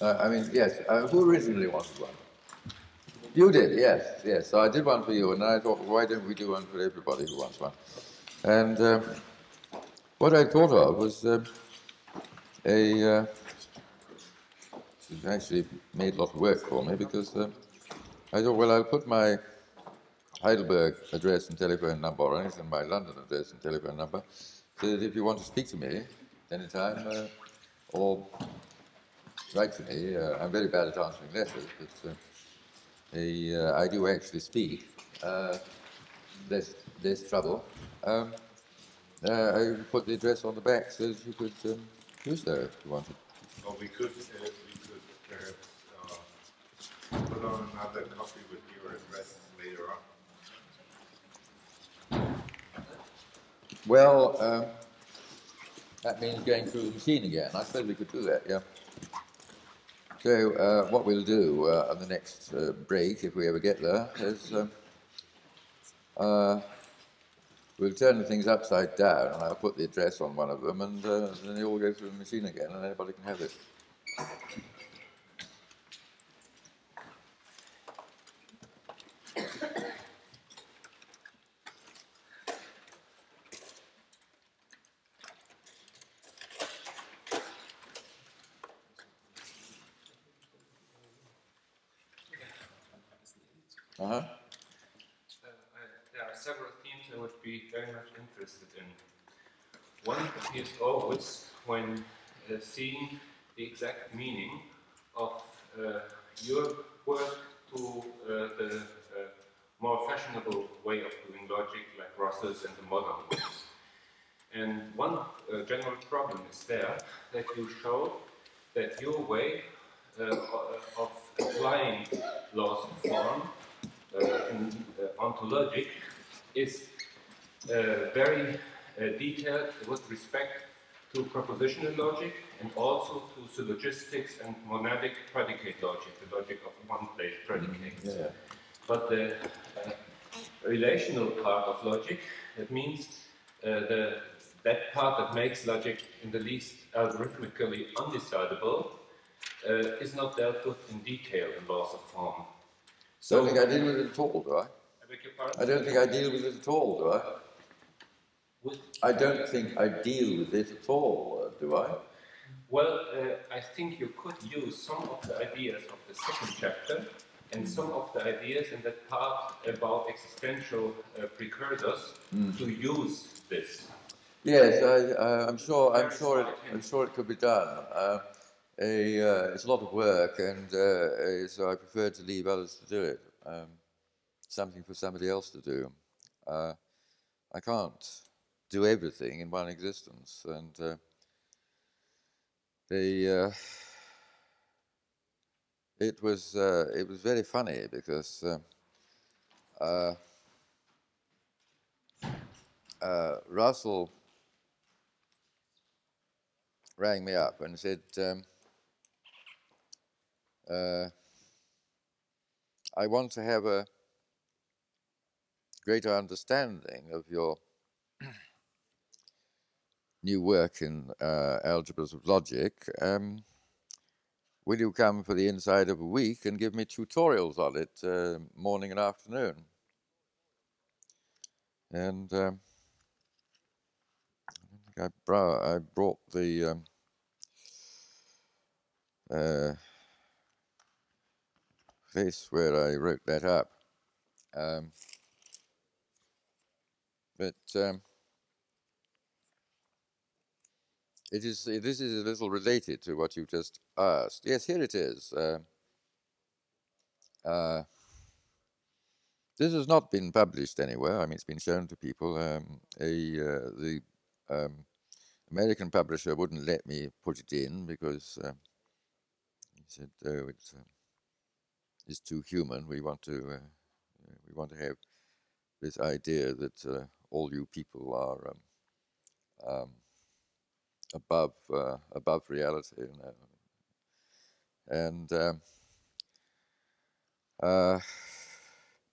Uh, I mean, yes. Uh, who originally wanted one? You did, yes, yes. So I did one for you, and I thought, why don't we do one for everybody who wants one? And uh, what I thought of was uh, a. Uh, it's actually made a lot of work for me because uh, I thought, well, I'll put my Heidelberg address and telephone number on it, and my London address and telephone number, so that if you want to speak to me anytime uh, or write me, uh, I'm very bad at answering letters, but uh, uh I do actually speak. Uh, there's, there's trouble. Um, uh, I put the address on the back so that you could um, use that if you wanted. Well, we could, we could perhaps put on another copy with your address later on. Well, um, that means going through the machine again. I suppose we could do that, yeah. So uh, what we'll do uh, on the next uh, break, if we ever get there, is um, uh, we'll turn things upside down, and I'll put the address on one of them, and uh, then they all go through the machine again, and anybody can have it. Uh-huh. Uh, there are several themes I would be very much interested in. One appears always when uh, seeing the exact meaning of uh, your work to uh, the uh, more fashionable way of doing logic, like Russell's and the modern ones. And one uh, general problem is there that you show that your way of applying laws of form uh, in, uh, onto logic is very detailed with respect to propositional logic and also to syllogistics and monadic predicate logic, the logic of one-place predicates. Yeah. But the uh, relational part of logic, that means uh, the, that part that makes logic in the least algorithmically undecidable, uh, is not dealt with in detail in laws of form. So, I don't think I deal with it at all, do I? I beg your pardon? I don't think I deal with it at all, do I? I don't think I deal with it at all, do I? Well, uh, I think you could use some of the ideas of the second chapter and some of the ideas in that part about existential uh, precursors mm. to use this. Yes, I, am sure. I'm sure. It, I'm sure it could be done. Uh, a, uh, it's a lot of work, and uh, so I prefer to leave others to do it. Um, something for somebody else to do. Uh, I can't do everything in one existence, and uh, the uh, it was uh, it was very funny because. Russell rang me up and said, um, uh, I want to have a greater understanding of your new work in uh, algebras of logic. Um, will you come for the inside of a week and give me tutorials on it uh, morning and afternoon? And um, I, I, brought the um, uh, place where I wrote that up. Um, but um, it is this is a little related to what you just asked. Yes, here it is. Uh, uh, this has not been published anywhere. I mean, it's been shown to people. Um, a uh, the um, American publisher wouldn't let me put it in because uh, he said, "Oh, it's." Um, is too human. We want to uh, we want to have this idea that uh, all you people are um, um, above uh, above reality, you know. and um, uh,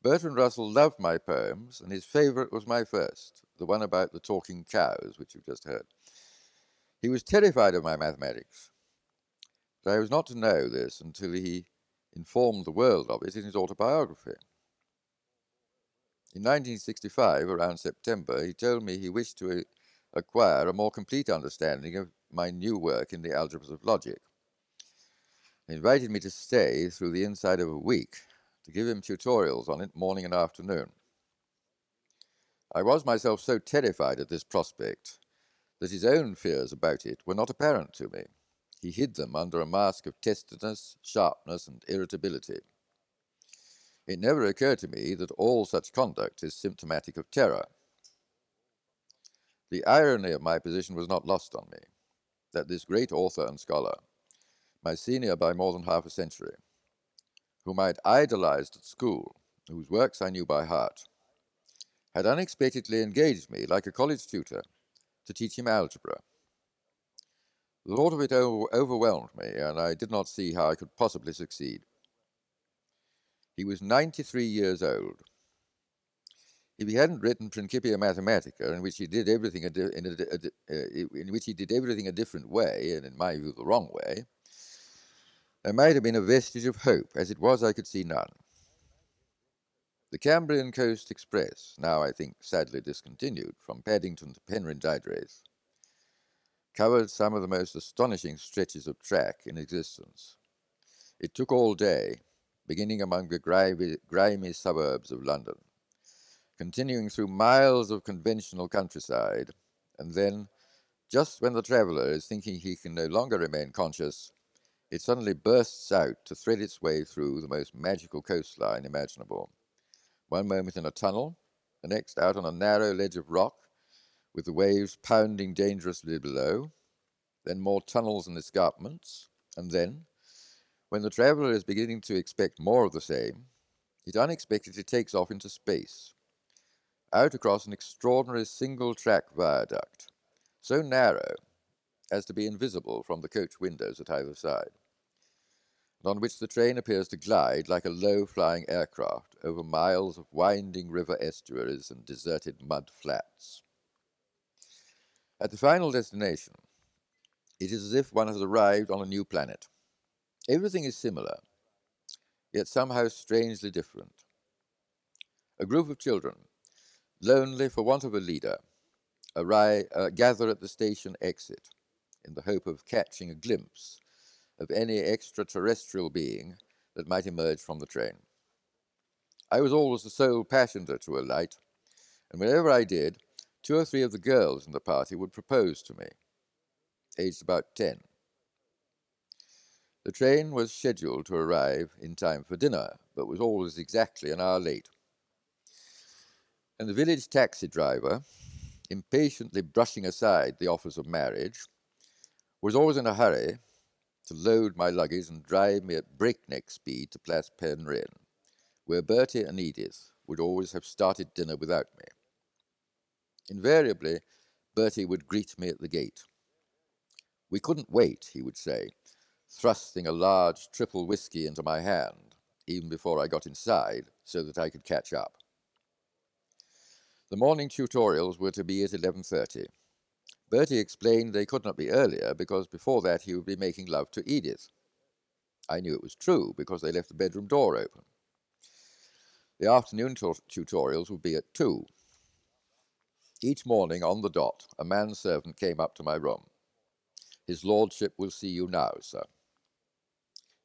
Bertrand Russell loved my poems, and his favorite was my first, the one about the talking cows, which you've just heard. He was terrified of my mathematics But I was not to know this until he informed the world of it in his autobiography. In 1965, around September, he told me he wished to acquire a more complete understanding of my new work in the algebras of logic. He invited me to stay through the inside of a week to give him tutorials on it morning and afternoon. I was myself so terrified at this prospect that his own fears about it were not apparent to me. He hid them under a mask of testiness, sharpness, and irritability. It never occurred to me that all such conduct is symptomatic of terror. The irony of my position was not lost on me, that this great author and scholar, my senior by more than half a century, whom I had idolized at school, whose works I knew by heart, had unexpectedly engaged me like a college tutor to teach him algebra. The thought of it overwhelmed me, and I did not see how I could possibly succeed. He was 93 years old. If he hadn't written Principia Mathematica, in which he did everything a in, a, a, uh, in which he did everything a different way, and in my view the wrong way, there might have been a vestige of hope. As it was, I could see none. The Cambrian Coast Express, now I think sadly discontinued, from Paddington to Penrhyndeudraeth, covered some of the most astonishing stretches of track in existence. It took all day, beginning among the grimy, grimy suburbs of London, continuing through miles of conventional countryside, and then, just when the traveller is thinking he can no longer remain conscious, it suddenly bursts out to thread its way through the most magical coastline imaginable. One moment in a tunnel, the next out on a narrow ledge of rock, with the waves pounding dangerously below, then more tunnels and escarpments, and then, when the traveller is beginning to expect more of the same, it unexpectedly takes off into space, out across an extraordinary single track viaduct, so narrow as to be invisible from the coach windows at either side and on which the train appears to glide like a low-flying aircraft over miles of winding river estuaries and deserted mud flats. At the final destination, it is as if one has arrived on a new planet. Everything is similar, yet somehow strangely different. A group of children, lonely for want of a leader, arrive, uh, gather at the station exit in the hope of catching a glimpse of any extraterrestrial being that might emerge from the train. I was always the sole passenger to alight, and whenever I did, two or three of the girls in the party would propose to me, aged about ten. The train was scheduled to arrive in time for dinner, but was always exactly an hour late. And the village taxi driver, impatiently brushing aside the offers of marriage, was always in a hurry to load my luggage and drive me at breakneck speed to Plas Penrhyn, where Bertie and Edith would always have started dinner without me. Invariably, Bertie would greet me at the gate. We couldn't wait, he would say, thrusting a large triple whisky into my hand, even before I got inside, so that I could catch up. The morning tutorials were to be at 11.30. Bertie explained they could not be earlier because before that he would be making love to Edith. I knew it was true because they left the bedroom door open. The afternoon tutorials would be at two. Each morning on the dot, a manservant came up to my room. His lordship will see you now, sir.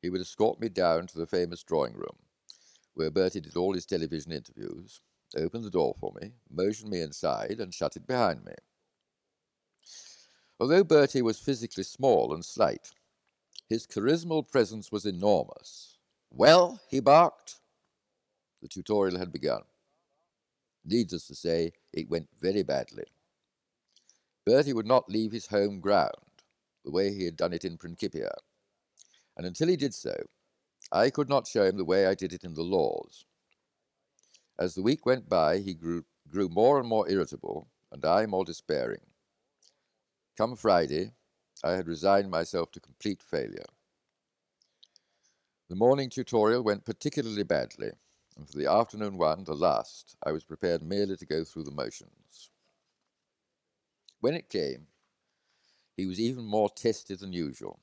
He would escort me down to the famous drawing room, where Bertie did all his television interviews, opened the door for me, motioned me inside, and shut it behind me. Although Bertie was physically small and slight, his charismal presence was enormous. Well, he barked. The tutorial had begun. Needless to say, it went very badly. Bertie would not leave his home ground, the way he had done it in Principia, and until he did so, I could not show him the way I did it in the laws. As the week went by, he grew, grew more and more irritable, and I more despairing. Come Friday, I had resigned myself to complete failure. The morning tutorial went particularly badly, and for the afternoon one, the last, I was prepared merely to go through the motions. When it came, he was even more testy than usual.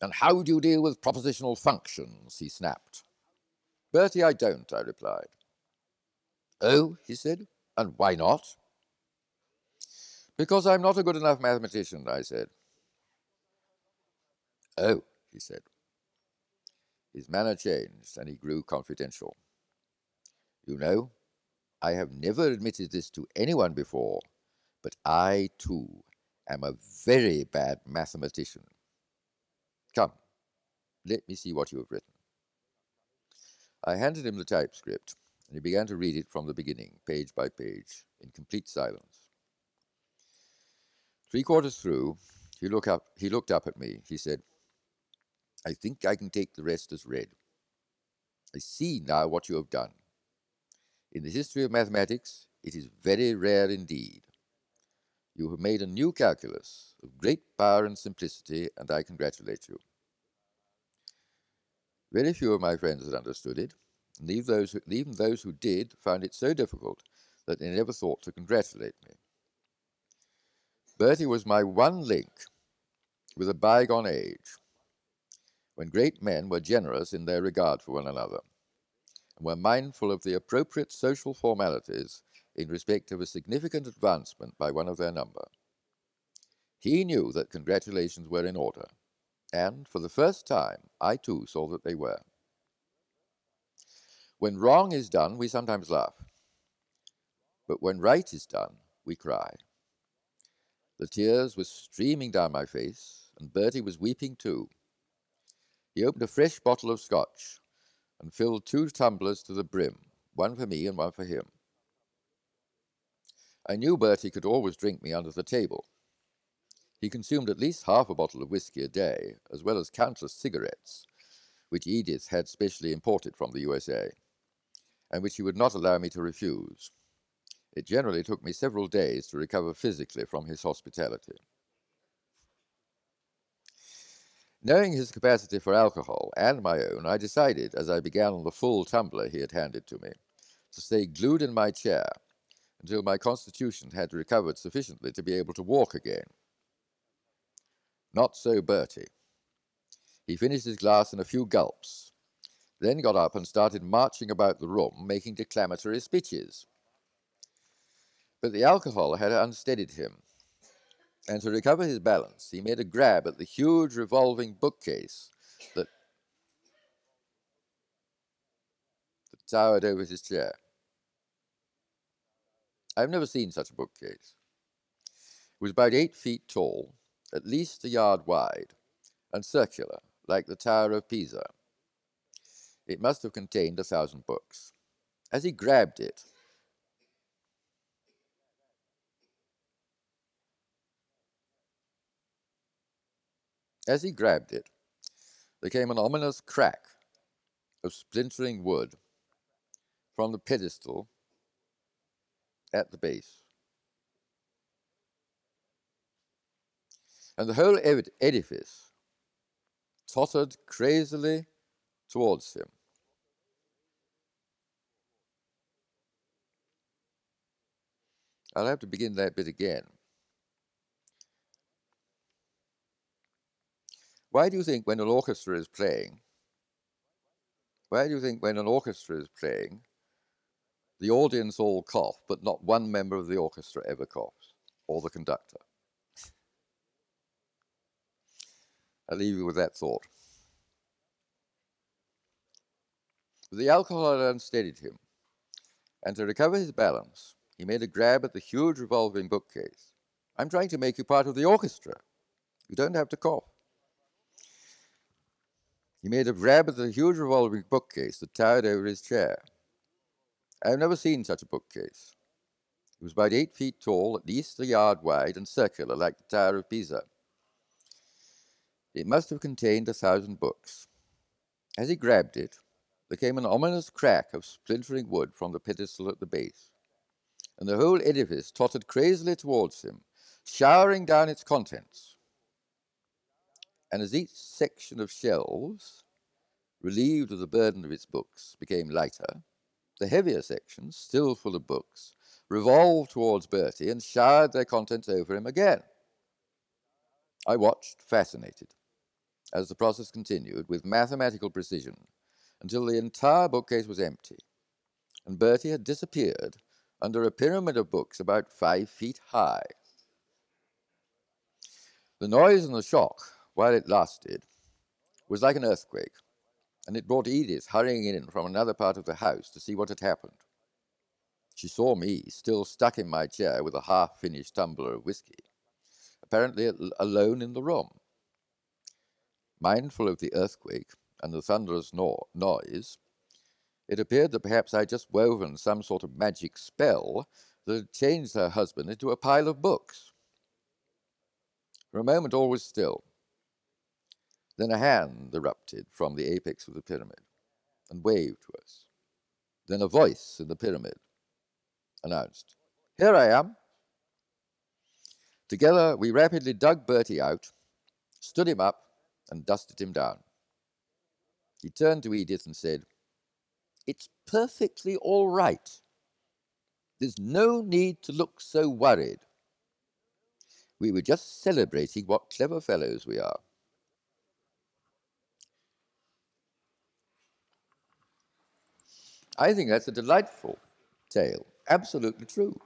And how do you deal with propositional functions? he snapped. Bertie, I don't, I replied. Oh, he said, and why not? Because I'm not a good enough mathematician, I said. Oh, he said. His manner changed and he grew confidential. You know, I have never admitted this to anyone before, but I too am a very bad mathematician. Come, let me see what you have written. I handed him the typescript, and he began to read it from the beginning, page by page, in complete silence. Three quarters through, he, look up, he looked up at me. He said, I think I can take the rest as read. I see now what you have done. In the history of mathematics, it is very rare indeed. You have made a new calculus of great power and simplicity, and I congratulate you. Very few of my friends had understood it, and even those who, even those who did found it so difficult that they never thought to congratulate me. Bertie was my one link with a bygone age, when great men were generous in their regard for one another, and were mindful of the appropriate social formalities in respect of a significant advancement by one of their number. He knew that congratulations were in order, and for the first time I too saw that they were. When wrong is done, we sometimes laugh, but when right is done, we cry. The tears were streaming down my face, and Bertie was weeping too. He opened a fresh bottle of scotch and filled two tumblers to the brim, one for me and one for him. I knew Bertie could always drink me under the table. He consumed at least half a bottle of whisky a day, as well as countless cigarettes, which Edith had specially imported from the USA, and which he would not allow me to refuse. It generally took me several days to recover physically from his hospitality. Knowing his capacity for alcohol and my own, I decided, as I began on the full tumbler he had handed to me, to stay glued in my chair until my constitution had recovered sufficiently to be able to walk again. Not so Bertie. He finished his glass in a few gulps, then got up and started marching about the room, making declamatory speeches. But the alcohol had unsteadied him, and to recover his balance, he made a grab at the huge revolving bookcase that, that towered over his chair. I've never seen such a bookcase. It was about eight feet tall, at least a yard wide, and circular, like the Tower of Pisa. It must have contained a thousand books. As he grabbed it, As he grabbed it, there came an ominous crack of splintering wood from the pedestal at the base. And the whole ed- edifice tottered crazily towards him. I'll have to begin that bit again. Why do you think when an orchestra is playing, why do you think when an orchestra is playing, the audience all cough, but not one member of the orchestra ever coughs, or the conductor? I'll leave you with that thought. The alcohol had unsteadied him, and to recover his balance, he made a grab at the huge revolving bookcase. I'm trying to make you part of the orchestra. You don't have to cough. He made a grab at the huge revolving bookcase that towered over his chair. I have never seen such a bookcase. It was about eight feet tall, at least a yard wide, and circular like the Tower of Pisa. It must have contained a thousand books. As he grabbed it, there came an ominous crack of splintering wood from the pedestal at the base, and the whole edifice tottered crazily towards him, showering down its contents and as each section of shelves, relieved of the burden of its books, became lighter, the heavier sections, still full of books, revolved towards Bertie and showered their contents over him again. I watched, fascinated. as the process continued with mathematical precision until the entire bookcase was empty, and Bertie had disappeared under a pyramid of books about five feet high. The noise and the shock, while it lasted, was like an earthquake, and it brought Edith hurrying in from another part of the house to see what had happened. She saw me, still stuck in my chair with a half finished tumbler of whisky, apparently alone in the room. Mindful of the earthquake and the thunderous no- noise, it appeared that perhaps I had just woven some sort of magic spell that had changed her husband into a pile of books. For a moment all was still. Then a hand erupted from the apex of the pyramid and waved to us. Then a voice in the pyramid announced, Here I am. Together we rapidly dug Bertie out, stood him up, and dusted him down. He turned to Edith and said, It's perfectly all right. There's no need to look so worried. We were just celebrating what clever fellows we are. I think that's a delightful tale. Absolutely true.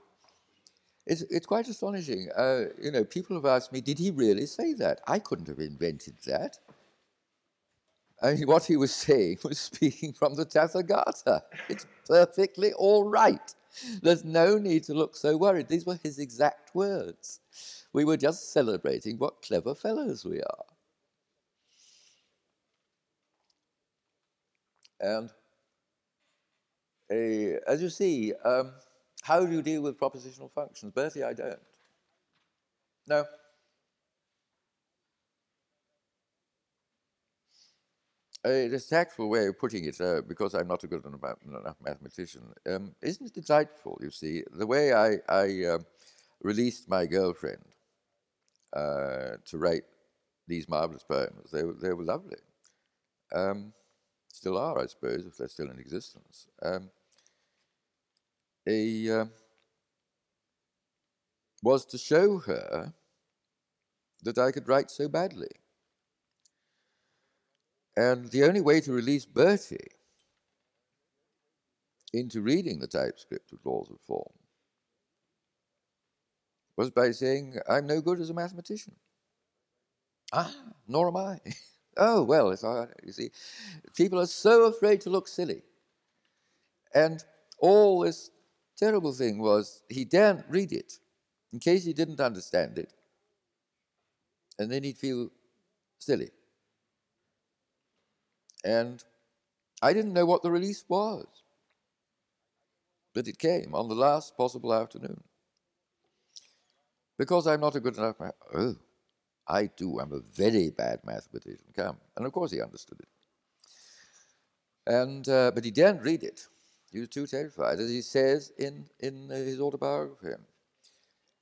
It's, it's quite astonishing. Uh, you know, people have asked me, did he really say that? I couldn't have invented that. I mean, what he was saying was speaking from the Tathagata. It's perfectly all right. There's no need to look so worried. These were his exact words. We were just celebrating what clever fellows we are. And uh, as you see, um, how do you deal with propositional functions? Bertie, I don't. No. Uh, the tactful way of putting it, uh, because I'm not a good enough mathematician, um, isn't it delightful, you see? The way I, I uh, released my girlfriend uh, to write these marvelous poems, they, they were lovely. Um, still are, I suppose, if they're still in existence. Um, a, uh, was to show her that I could write so badly. And the only way to release Bertie into reading the typescript of laws of form was by saying, I'm no good as a mathematician. Ah, nor am I. oh, well, it's. You see, people are so afraid to look silly. And all this terrible thing was he daren't read it in case he didn't understand it. And then he'd feel silly. And I didn't know what the release was. But it came on the last possible afternoon. Because I'm not a good enough math. Oh, I do. I'm a very bad mathematician. Come. And of course he understood it. And, uh, but he daren't read it. He was too terrified, as he says in, in uh, his autobiography.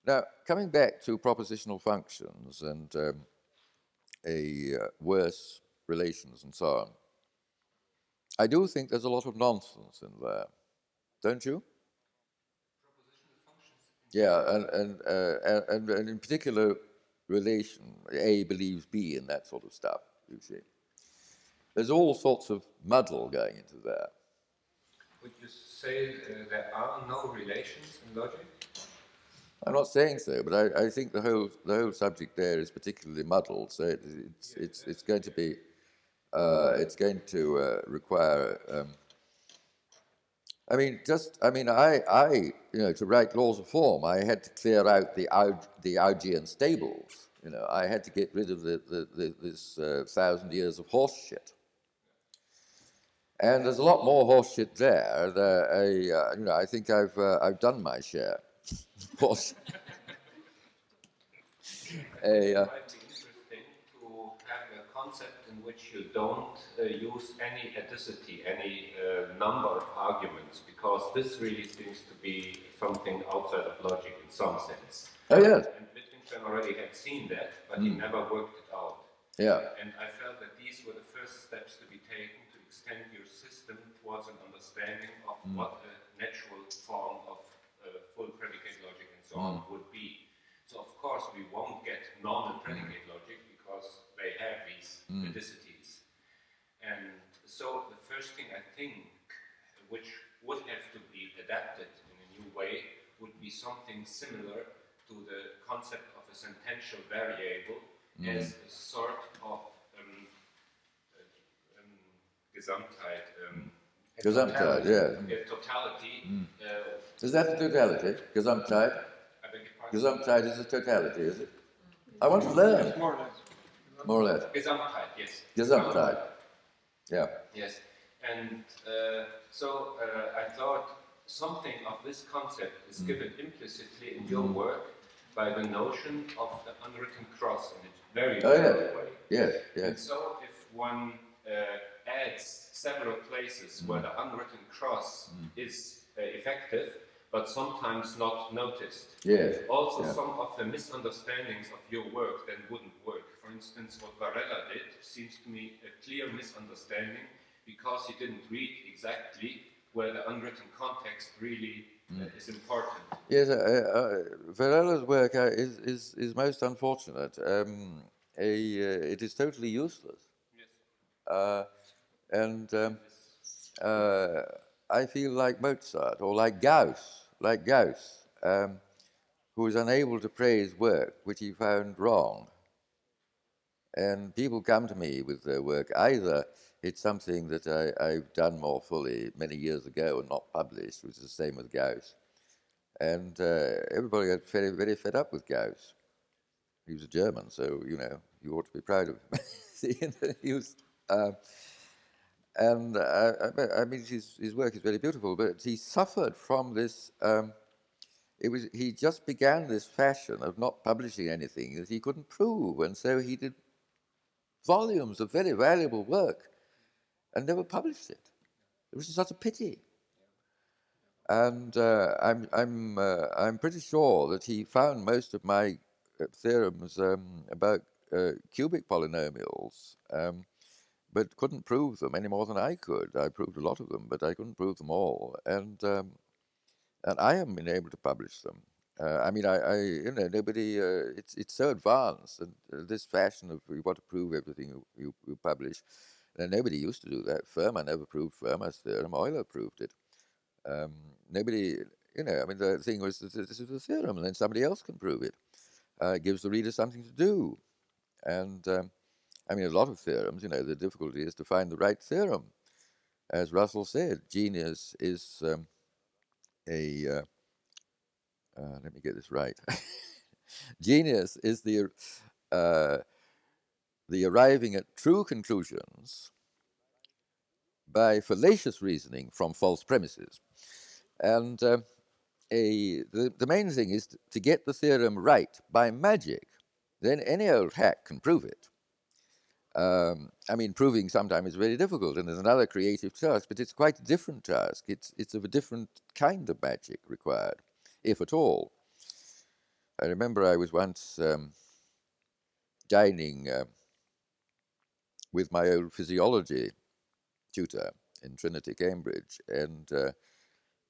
Now, coming back to propositional functions and um, a uh, worse relations and so on, I do think there's a lot of nonsense in there, don't you? Yeah, and and, uh, and and in particular, relation A believes B and that sort of stuff. You see, there's all sorts of muddle going into there. Would you say uh, there are no relations in logic? I'm not saying so, but I, I, think the whole the whole subject there is particularly muddled. So it, it's it's it's going to be uh, it's going to uh, require. Um, I mean, just I mean, I I you know to write laws of form, I had to clear out the the Augean stables. You know, I had to get rid of the, the, the this uh, thousand years of horse shit. And there's a lot more horseshit there. That I, uh, you know, I think I've uh, I've done my share. of course. a, uh, it might be interesting to have a concept in which you don't uh, use any adicity, any uh, number of arguments, because this really seems to be something outside of logic in some sense. Oh yes. And Wittgenstein already had seen that, but mm. he never worked it out. Yeah. And I felt that these were the first steps to be taken to extend your system towards an understanding of mm. what a natural form of uh, full predicate logic and so mm. on would be. So of course we won't get normal predicate logic because they have these methodicities. And so the first thing I think, which would have to be adapted in a new way, would be something similar to the concept of a sentential variable as a sort of um, uh, um, Gesamtheit, um, Gesamtheit, totality- yeah. a totality. Uh, Is that the totality? Gesamtheit? I beg your pardon? Gesamtheit is a totality, is it? I want to learn, More or less. More or less. Gesamtheit, yes. Gesamtheit. Yeah. Yes, and uh, so uh, I thought something of this concept is Mm. given implicitly in your work by the notion of the unwritten cross in a very Oh, yeah. way. Yes, And yes. so if one uh, adds several places where the unwritten cross is uh, effective, but sometimes not noticed, Yes. also, Yeah. some of the misunderstandings of your work then wouldn't work. For instance, what Varela did seems to me a clear misunderstanding because he didn't read exactly where the unwritten context really Mm. uh, is important. Yes, uh, uh, Varela's work uh, is, is, is most unfortunate. Um, a, uh, it is totally useless. Yes. Uh, and um, uh, I feel like Mozart or like Gauss, like Gauss, um, who was unable to praise work which he found wrong. And people come to me with their work. Either it's something that I, I've done more fully many years ago and not published, which is the same with Gauss. And uh, everybody got very, very fed up with Gauss. He was a German, so, you know, you ought to be proud of him. He was, uh, and uh, I, I mean, his, his work is very beautiful, but he suffered from this. Um, it was he just began this fashion of not publishing anything that he couldn't prove, and so he did volumes of very valuable work and never published it. It was such a pity. And uh, I'm, I'm, uh, I'm pretty sure that he found most of my uh, theorems um, about uh, cubic polynomials, um, but couldn't prove them any more than I could. I proved a lot of them, but I couldn't prove them all. And, um, and I haven't been able to publish them. Uh, I mean, I, I, you know, nobody. Uh, it's it's so advanced, and uh, this fashion of you want to prove everything you, you, you publish. Nobody used to do that. Fermat never proved Fermat's theorem. Euler proved it. Um, nobody, you know, I mean, the thing was that this is a theorem, and then somebody else can prove it. Uh, it gives the reader something to do. And um, I mean, a lot of theorems, you know, the difficulty is to find the right theorem. As Russell said, genius is um, a. Uh, let me get this right. genius is the uh, the arriving at true conclusions by fallacious reasoning from false premises. And uh, a, the, the main thing is to, to get the theorem right by magic. Then any old hack can prove it. Um, I mean, proving sometimes is very difficult, and there's another creative task, but it's quite a different task. It's, it's of a different kind of magic required, if at all. I remember I was once um, dining uh, with my old physiology tutor in Trinity, Cambridge, and uh,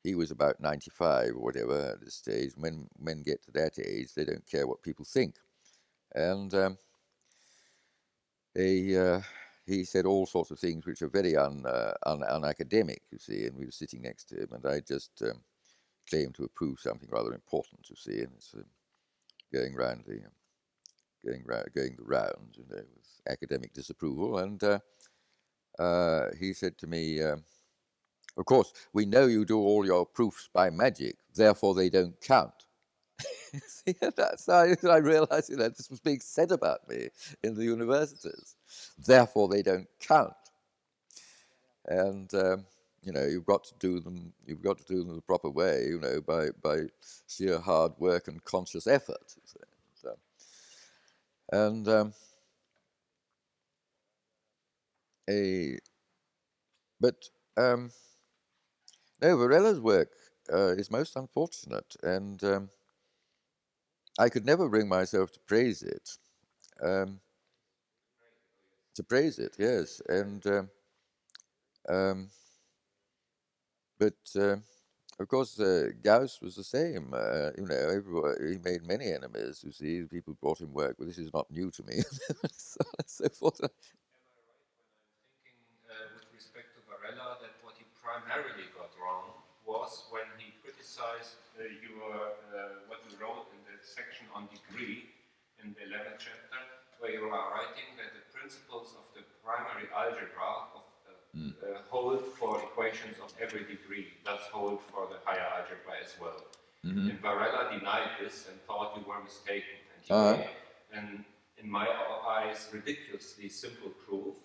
he was about 95 or whatever at this stage. When men get to that age, they don't care what people think. And um, he, uh, he said all sorts of things which are very un, uh, un, unacademic, you see, and we were sitting next to him, and I just um, claimed to approve something rather important, you see, and it's um, going round the going round, going the rounds, you know, with academic disapproval, and uh, uh, he said to me, um, "Of course, we know you do all your proofs by magic, therefore they don't count." See, that's I, I realized you know, this was being said about me in the universities. Therefore, they don't count. And um, you know, you've got to do them. You've got to do them the proper way. You know, by by sheer hard work and conscious effort. So, and um, a but um, no, Varela's work uh, is most unfortunate, and um, I could never bring myself to praise it. Um, to praise it, yes, and um, um, but uh, of course, uh, Gauss was the same. Uh, you know, he made many enemies. You see, people brought him work, but this is not new to me. so, so forth. Am I right when I'm thinking uh, with respect to Varela that what he primarily got wrong was when he criticized uh, your uh, what you wrote in the section on degree in the 11th chapter, where you are writing that the principles of the primary algebra Mm. uh, hold for equations of every degree, thus hold for the higher algebra as well. Mhm. And Varela denied this and thought you were mistaken. And he made an, in my eyes, ridiculously simple proof,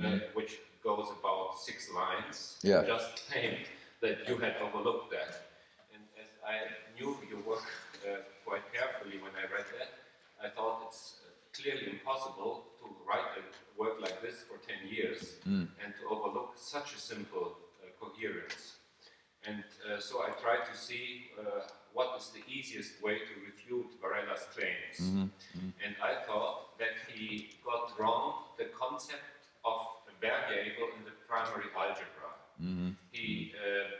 uh, which goes about six lines, Mm. Yeah. just claimed that you had overlooked that. And as I knew your work uh, quite carefully when I read that, I thought it's uh, clearly impossible to write a work like this for 10 years Mm. and to overlook such a simple uh, coherence. And uh, so I tried to see uh, what is the easiest way to refute Varela's claims. And I thought that he got wrong the concept of a variable in the primary algebra. He, uh,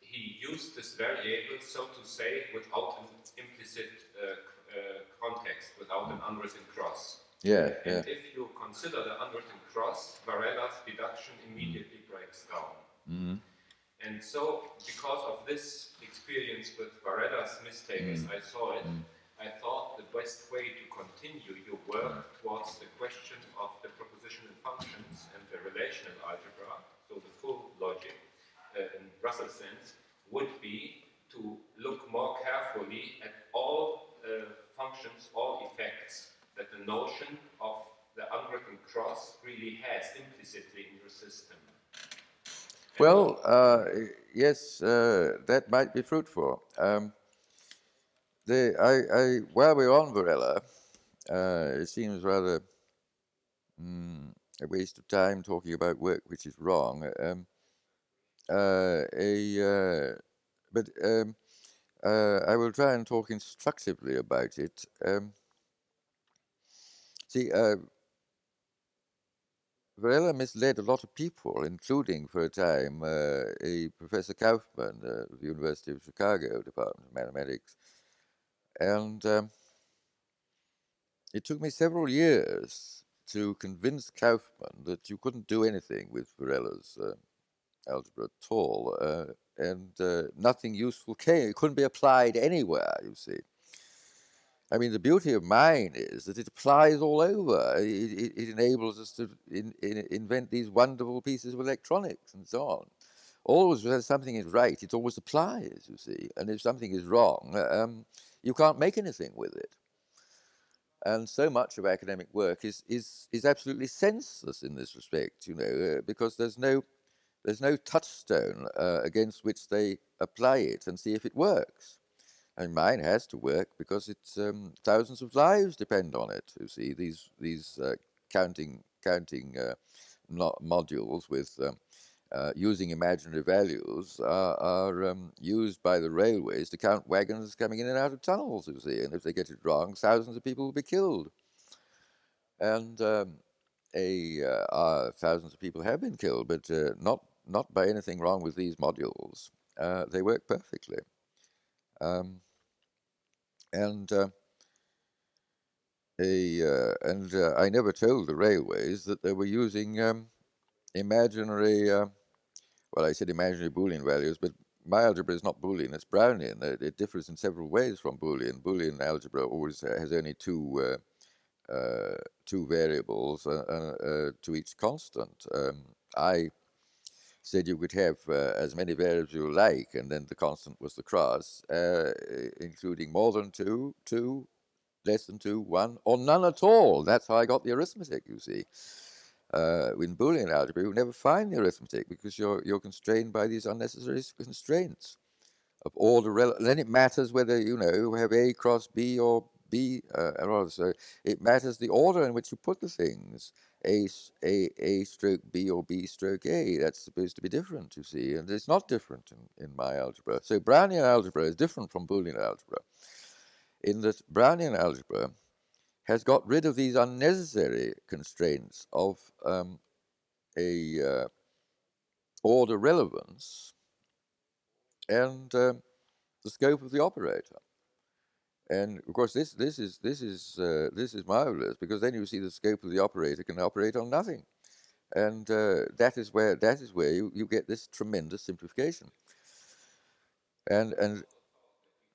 he used this variable, so to say, without an implicit uh, uh, context, without an unwritten cross. Yeah, yeah. And if you consider the unwritten cross, Varela's deduction immediately breaks down. Mm-hmm. And so, because of this experience with Varela's mistake, as I saw it, I thought the best way to continue your work towards the question of the proposition and functions and the relational algebra, so the full logic uh, in Russell's sense, would be to look more carefully at all uh, functions, all effects that the notion of the unwritten cross really has implicitly in your system. And Well, uh, yes, uh, that might be fruitful. Um, the, I, I, while we're on Varela, uh, it seems rather mm, a waste of time talking about work which is wrong. Um, uh, a, uh, but um, uh, I will try and talk instructively about it. Um, see, uh, Varela misled a lot of people, including for a time uh, a Professor Kauffman uh, of the University of Chicago Department of Mathematics. And um, it took me several years to convince Kauffman that you couldn't do anything with Varela's uh, algebra at all, uh, and uh, nothing useful came. It couldn't be applied anywhere, you see. I mean, the beauty of mine is that it applies all over. It, it, it enables us to in, in, invent these wonderful pieces of electronics and so on. Always when something is right, it always applies, you see. And if something is wrong, um, you can't make anything with it. And so much of academic work is, is, is absolutely senseless in this respect, you know, uh, because there's no, there's no touchstone uh, against which they apply it and see if it works. And mine has to work because it's um, thousands of lives depend on it. You see these these uh, counting counting uh, modules with um, uh, using imaginary values are, are um, used by the railways to count wagons coming in and out of tunnels. You see, and if they get it wrong, thousands of people will be killed. And um, a uh, uh, thousands of people have been killed, but uh, not not by anything wrong with these modules. They work perfectly. Um, and uh, a uh, and uh, I never told the railways that they were using um, imaginary. Uh, well, I said imaginary Boolean values, but my algebra is not Boolean; it's Brownian. It, it differs in several ways from Boolean. Boolean algebra always has only two uh, uh, two variables to each constant. Um, I said you could have uh, as many variables you like, and then the constant was the cross, uh, including more than two, two, less than two, one, or none at all. That's how I got the arithmetic, you see. Uh, in Boolean algebra, you never find the arithmetic because you're, you're constrained by these unnecessary constraints of all the Rel- then it matters whether, you know, you have A cross B or B, uh, rather, so it matters the order in which you put the things. A, A, A stroke B or B stroke A. That's supposed to be different, you see, and it's not different in, in my algebra. So Brownian algebra is different from Boolean algebra in that Brownian algebra has got rid of these unnecessary constraints of um, a uh, order relevance and um, the scope of the operator. And of course, this this is this is uh, this is marvelous because then you see the scope of the operator can operate on nothing, and uh, that is where that is where you, you get this tremendous simplification. And and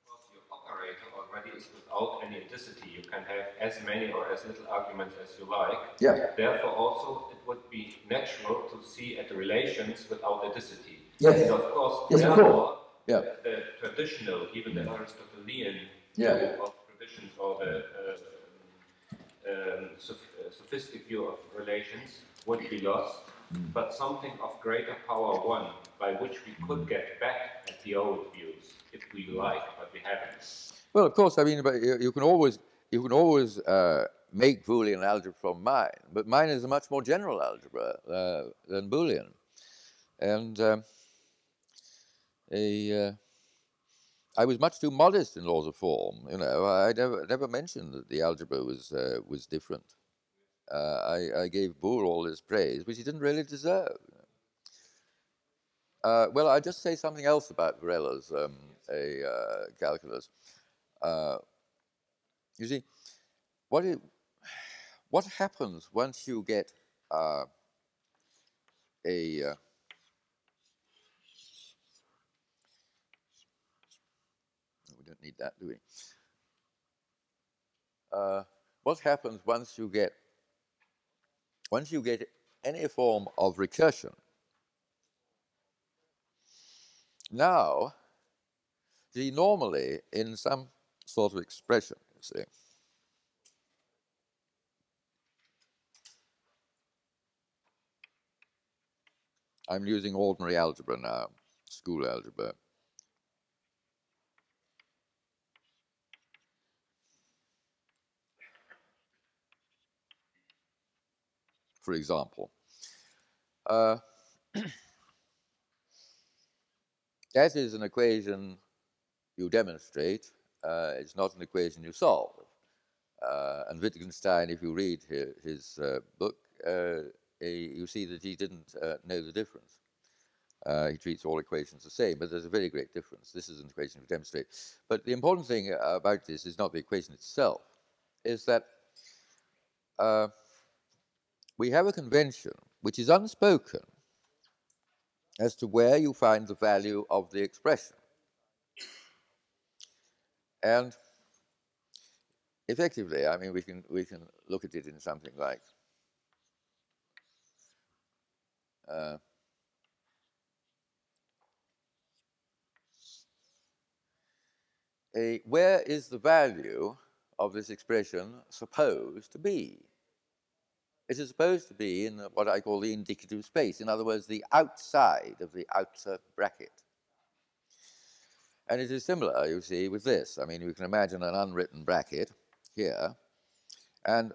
Because your operator already is without any adicity, you can have as many or as little arguments as you like. yeah, Therefore, also it would be natural to see at the relations without adicity. Yes. And of course, Yes, of therefore, yeah. the traditional, even the Aristotelian Yeah. of traditions or the um, uh, sophistic view of relations would be lost, Mm. but something of greater power won, by which we could get back at the old views if we like, but we haven't. Well, of course, I mean, but you, you can always you can always uh, make Boolean algebra from mine, but mine is a much more general algebra uh, than Boolean, and um, a, uh, I was much too modest in laws of form. You know, I never never mentioned that the algebra was uh, was different. Uh, I, I gave Boole all this praise, which he didn't really deserve. Uh, well, I'll just say something else about Varela's um, a uh, calculus. Uh, you see, what it, what happens once you get uh, a uh, we don't need that, do we? Uh, what happens once you get once you get any form of recursion? Now, see, normally in some sort of expression, you see, I'm using ordinary algebra now, school algebra. For example, uh, that is an equation you demonstrate. Uh, it's not an equation you solve. Uh, and Wittgenstein, if you read his, his uh, book, uh, eh, you see that he didn't uh, know the difference. Uh, he treats all equations the same, but there's a very great difference. This is an equation you demonstrate. But the important thing uh, about this is not the equation itself, is that uh, we have a convention which is unspoken as to where you find the value of the expression. And effectively, I mean, we can, we can look at it in something like uh, a, where is the value of this expression supposed to be? It is supposed to be in what I call the indicative space, in other words, the outside of the outer bracket. And it is similar, you see, with this. I mean, you can imagine an unwritten bracket here, and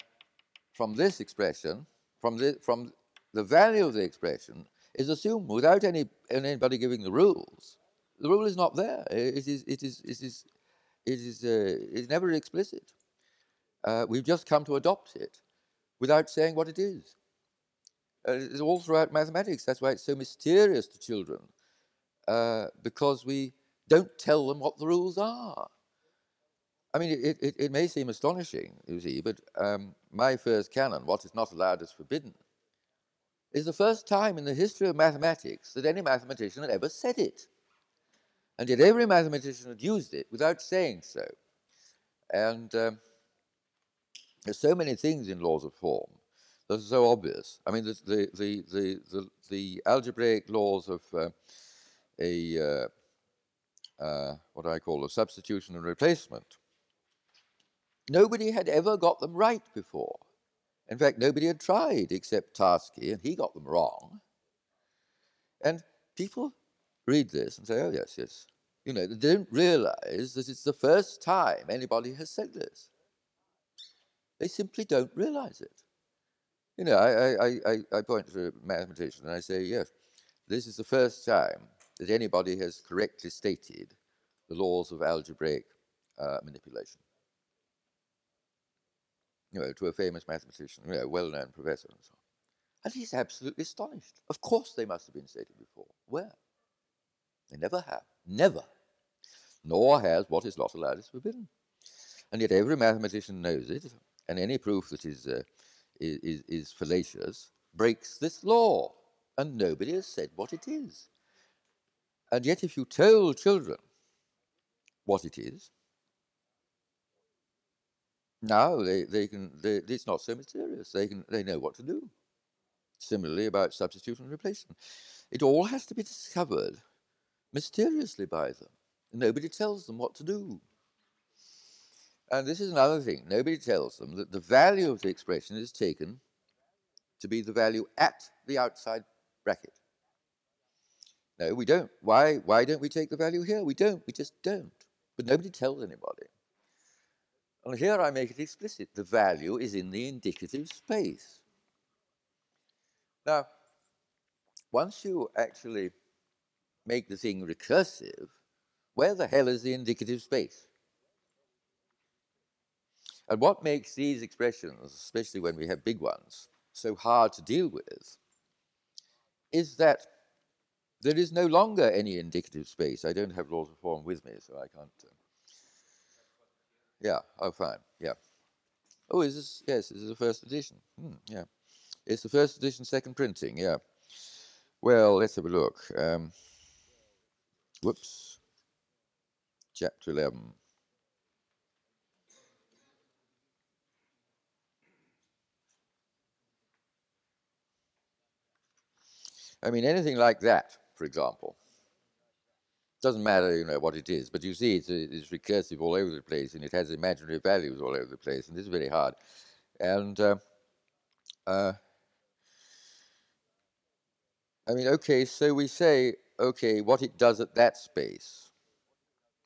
from this expression, from the, from the value of the expression, is assumed without any, anybody giving the rules. The rule is not there. It is, it is, it is, it is, uh, it's never explicit. Uh, we've just come to adopt it without saying what it is. Uh, it's all throughout mathematics. That's why it's so mysterious to children, uh, because we don't tell them what the rules are. I mean, it, it, it may seem astonishing, you see, but um, my first canon, what is not allowed is forbidden, is the first time in the history of mathematics that any mathematician had ever said it. And yet every mathematician had used it without saying so. And um, there's so many things in laws of form that are so obvious. I mean, the, the, the, the, the, the algebraic laws of uh, a, uh, uh, what I call a substitution and replacement, nobody had ever got them right before. In fact, nobody had tried except Tarski, and he got them wrong. And people read this and say, oh, yes, yes. You know, they don't realize that it's the first time anybody has said this. They simply don't realize it. You know, I, I, I, I point to a mathematician and I say, yes, this is the first time that anybody has correctly stated the laws of algebraic uh, manipulation. You know, to a famous mathematician, you know, well-known professor and so on. And he's absolutely astonished. Of course they must have been stated before. Where? They never have. Never. Nor has what is not allowed is forbidden. And yet every mathematician knows it, and any proof that is, uh, is, is fallacious breaks this law, and nobody has said what it is. And yet, if you told children what it is, now they, they can, they, it's not so mysterious. They, can, they know what to do. Similarly, about substitution and replacement. It all has to be discovered mysteriously by them. Nobody tells them what to do. And this is another thing. Nobody tells them that the value of the expression is taken to be the value at the outside bracket. No, we don't. Why, why don't we take the value here? We don't. We just don't. But nobody tells anybody. And here I make it explicit. The value is in the indicative space. Now, once you actually make the thing recursive, where the hell is the indicative space? And what makes these expressions, especially when we have big ones, so hard to deal with is that there is no longer any indicative space. I don't have laws of form with me, so I can't. Uh, yeah, oh, fine, yeah. Oh, is this? Yes, this is the first edition. Hmm, yeah. It's the first edition, second printing, yeah. Well, let's have a look. Um, whoops. Chapter 11. I mean, anything like that, for example, doesn't matter, you know, what it is, but you see it's, it's recursive all over the place, and it has imaginary values all over the place, and this is very hard. And uh, uh, I mean, okay, so we say, okay, what it does at that space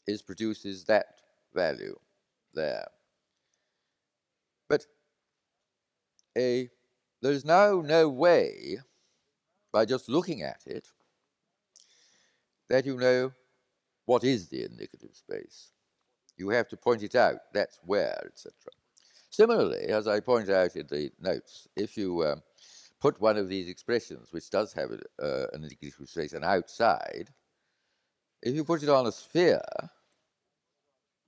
is produces that value there. But a, there's now no way by just looking at it that you know what is the indicative space. You have to point it out, that's where, etc. Similarly, as I point out in the notes, if you um, put one of these expressions, which does have a, uh, an indicative space, and outside, if you put it on a sphere,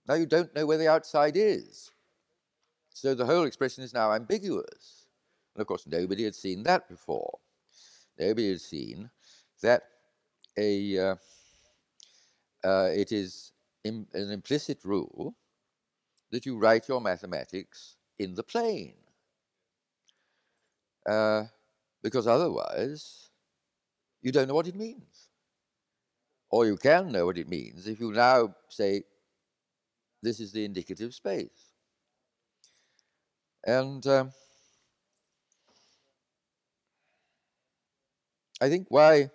now you don't know where the outside is. So the whole expression is now ambiguous. And of course, nobody had seen that before nobody has seen that a uh, uh, it is Im- an implicit rule that you write your mathematics in the plane. Uh, because otherwise, you don't know what it means. Or you can know what it means if you now say, this is the indicative space. And um, I think why,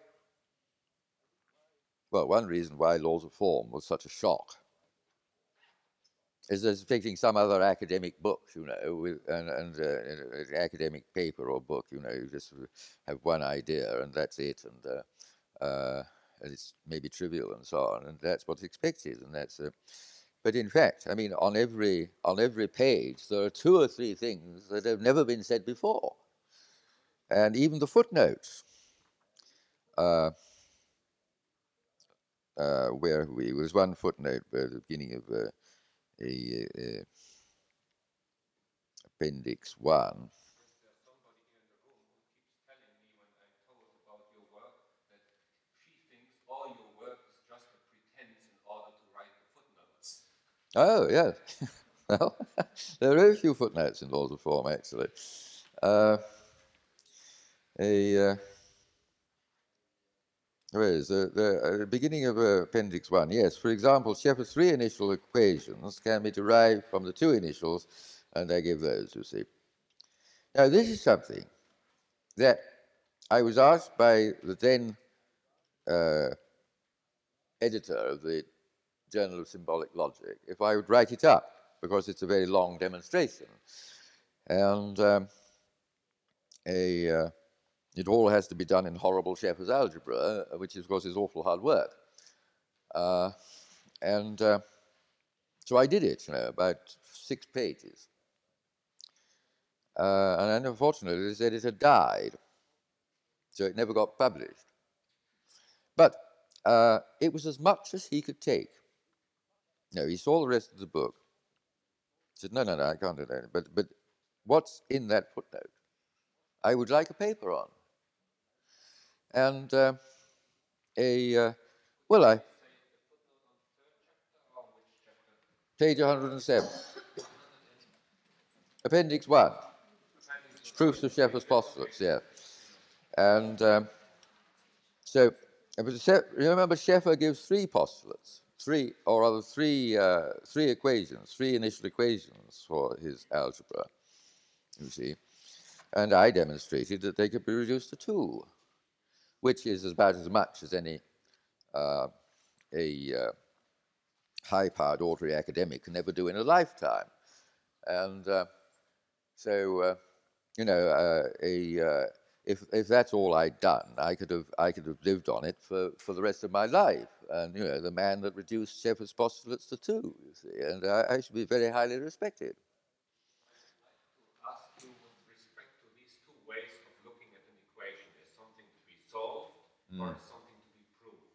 well, one reason why laws of form was such a shock is that taking some other academic book, you know, with, and, and uh, an academic paper or book, you know, you just have one idea and that's it, and, uh, uh, and it's maybe trivial and so on, and that's what's expected, and that's. Uh, but in fact, I mean, on every on every page there are two or three things that have never been said before, and even the footnotes uh, uh, where we was one footnote at the beginning of uh, a, a, appendix one. Oh, yeah. well, there are very few footnotes in laws of form, actually. Uh, a, uh, where is the, the uh, beginning of uh, Appendix 1? Yes, for example, Sheffer's three initial equations can be derived from the two initials, and I give those, you see. Now, this is something that I was asked by the then uh, editor of the Journal of Symbolic Logic if I would write it up, because it's a very long demonstration. And um, a uh, it all has to be done in horrible Sheffer's algebra, uh, which of course is awful hard work. Uh, and uh, so I did it, you know, about six pages. Uh, and unfortunately, said it died, so it never got published. But uh, it was as much as he could take. No, he saw the rest of the book. Said, no, no, no, I can't do that. But, but what's in that footnote? I would like a paper on. And uh, a, uh, well, I, page 107, Appendix 1, Proofs of Sheffer's Postulates, yeah. And um, so, remember, Sheffer gives three postulates, three, or rather three, uh, three equations, three initial equations for his algebra, you see. And I demonstrated that they could be reduced to two, which is about as much as any uh, a uh, high-powered ordinary academic can ever do in a lifetime. And uh, so, uh, you know, uh, a uh, if if that's all I'd done, I could have I could have lived on it for, for the rest of my life. And you know, the man that reduced Sheffer's postulates to two, you see, and I, I should be very highly respected. ask you with respect to these two ways of looking at an equation as something to be solved mm. or something to be proved.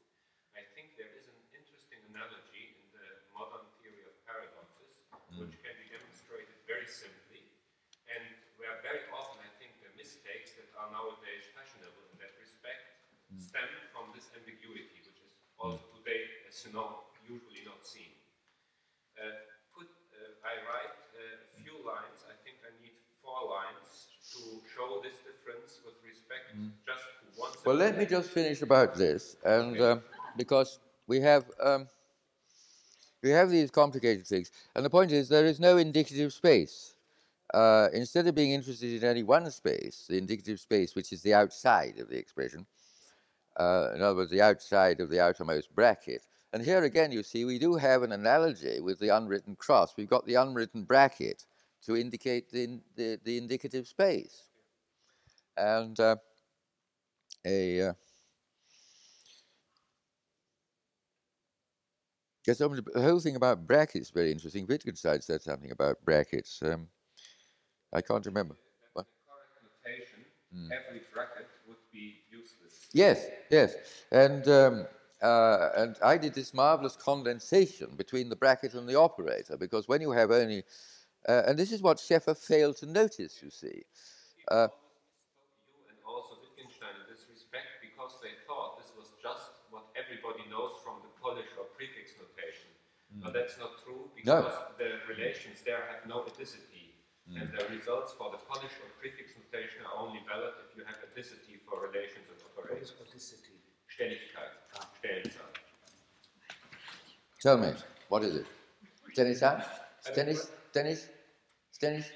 I think there is an interesting analogy in the modern theory of paradoxes, mm. which can be demonstrated very simply, and where very often I think the mistakes that are nowadays fashionable in that respect mm. stem from this ambiguity, which is also today, as you know, usually not seen. Uh, put, uh, I write uh, a few lines, I think I need four lines show this difference with respect mm. just to one. Well, let me just finish about this, and okay. Um, because we have. Um, we have these complicated things, and the point is there is no indicative space uh, instead of being interested in only one space, the indicative space, which is the outside of the expression, uh, in other words, the outside of the outermost bracket. And here again, you see, we do have an analogy with the unwritten cross. We've got the unwritten bracket to indicate the, the, the indicative space. And uh, a. Uh, Yes, the whole thing about brackets is very interesting. Wittgenstein said something about brackets. Um, I can't remember. What? Notation, mm. every bracket would be useless. Yes, yes. And, um, uh, and I did this marvelous condensation between the bracket and the operator because when you have only, uh, and this is what Sheffer failed to notice, you see. Uh, and also Wittgenstein in this respect because they thought this was just what everybody knows from the Polish or prefix notation. Mm. But that's not true because no. the relations there have no adicity. Mm. And the results for the Polish or prefix notation are only valid if you have adicity for relations and operations. What is adicity? Stelligkeit, ah. Stellenzahl. Tell me, what is it? Stellenzahl? Stennis? Stennis?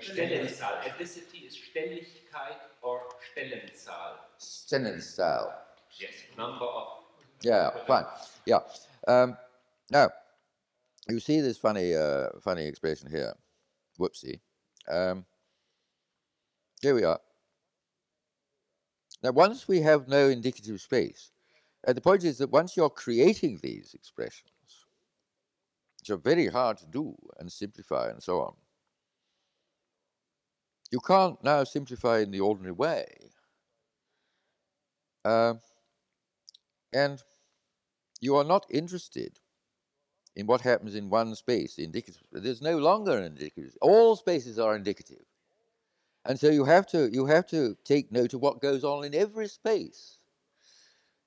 Stellenzahl. Adicity is Stelligkeit or Stellenzahl. Stellenzahl. Yes, number of. Yeah, fine. Yeah. Um, now, you see this funny, uh, funny expression here. Whoopsie. Um, here we are. Now, once we have no indicative space, and the point is that once you're creating these expressions, which are very hard to do and simplify and so on, you can't now simplify in the ordinary way. Uh, and you are not interested in what happens in one space, indicative. There's no longer an indicative. All spaces are indicative. And so you have to you have to take note of what goes on in every space.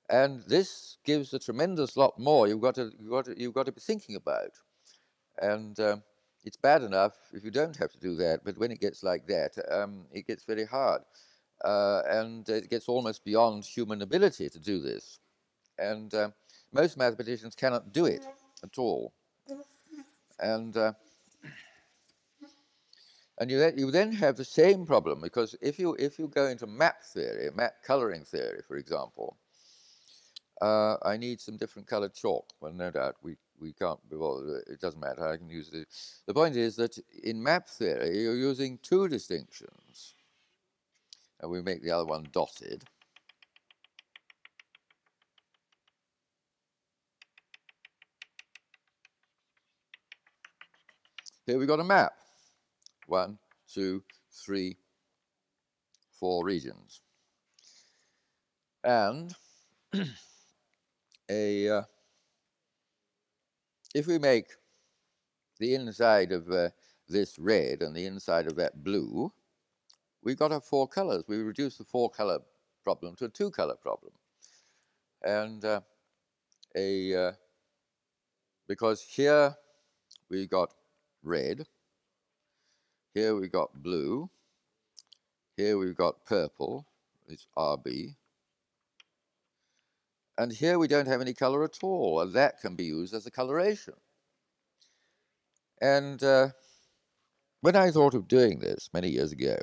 And this gives a tremendous lot more you've got to, you've got to, you've got to be thinking about. And uh, it's bad enough if you don't have to do that, but when it gets like that, um, it gets very hard. Uh, and it gets almost beyond human ability to do this. And uh, most mathematicians cannot do it at all. And uh, and you then, you then have the same problem because if you if you go into map theory, map coloring theory, for example, uh, I need some different colored chalk. Well, no doubt we we can't be bothered. It doesn't matter. I can use it. The point is that in map theory, you're using two distinctions, and we make the other one dotted. Here we've got a map. One, two, three, four regions. And a uh, if we make the inside of uh, this red and the inside of that blue, we've got our four colors. We reduce the four color problem to a two color problem. And uh, a uh, because here we got red, here we got blue, here we've got purple, it's RB, and here we don't have any color at all, and that can be used as a coloration. And uh, when I thought of doing this many years ago,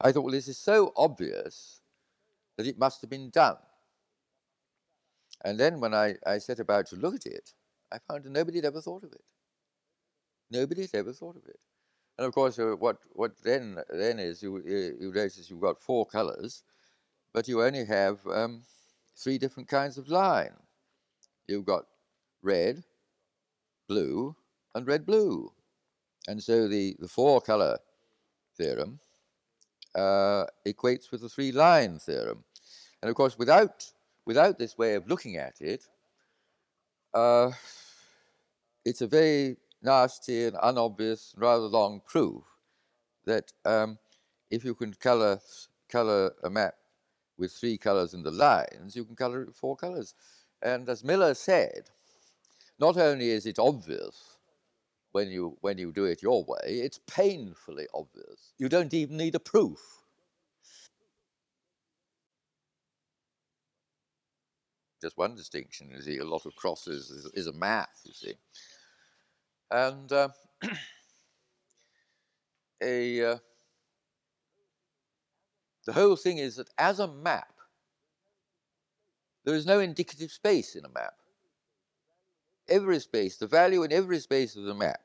I thought, well, this is so obvious that it must have been done. And then when I, I set about to look at it, I found that nobody had ever thought of it. Nobody had ever thought of it. And of course, uh, what, what then, then is you, you notice you've got four colors, but you only have um, three different kinds of line. You've got red, blue, and red blue. And so the, the four color theorem uh, equates with the three line theorem. And of course, without, without this way of looking at it, uh, it's a very nasty and unobvious, rather long proof that um, if you can color, color a map with three colors in the lines, you can color it four colors. And as Miller said, not only is it obvious when you, when you do it your way, it's painfully obvious. You don't even need a proof. Just one distinction, you see, a lot of crosses is, is a math, you see. And uh, a, uh, the whole thing is that as a map, there is no indicative space in a map. Every space, the value in every space of the map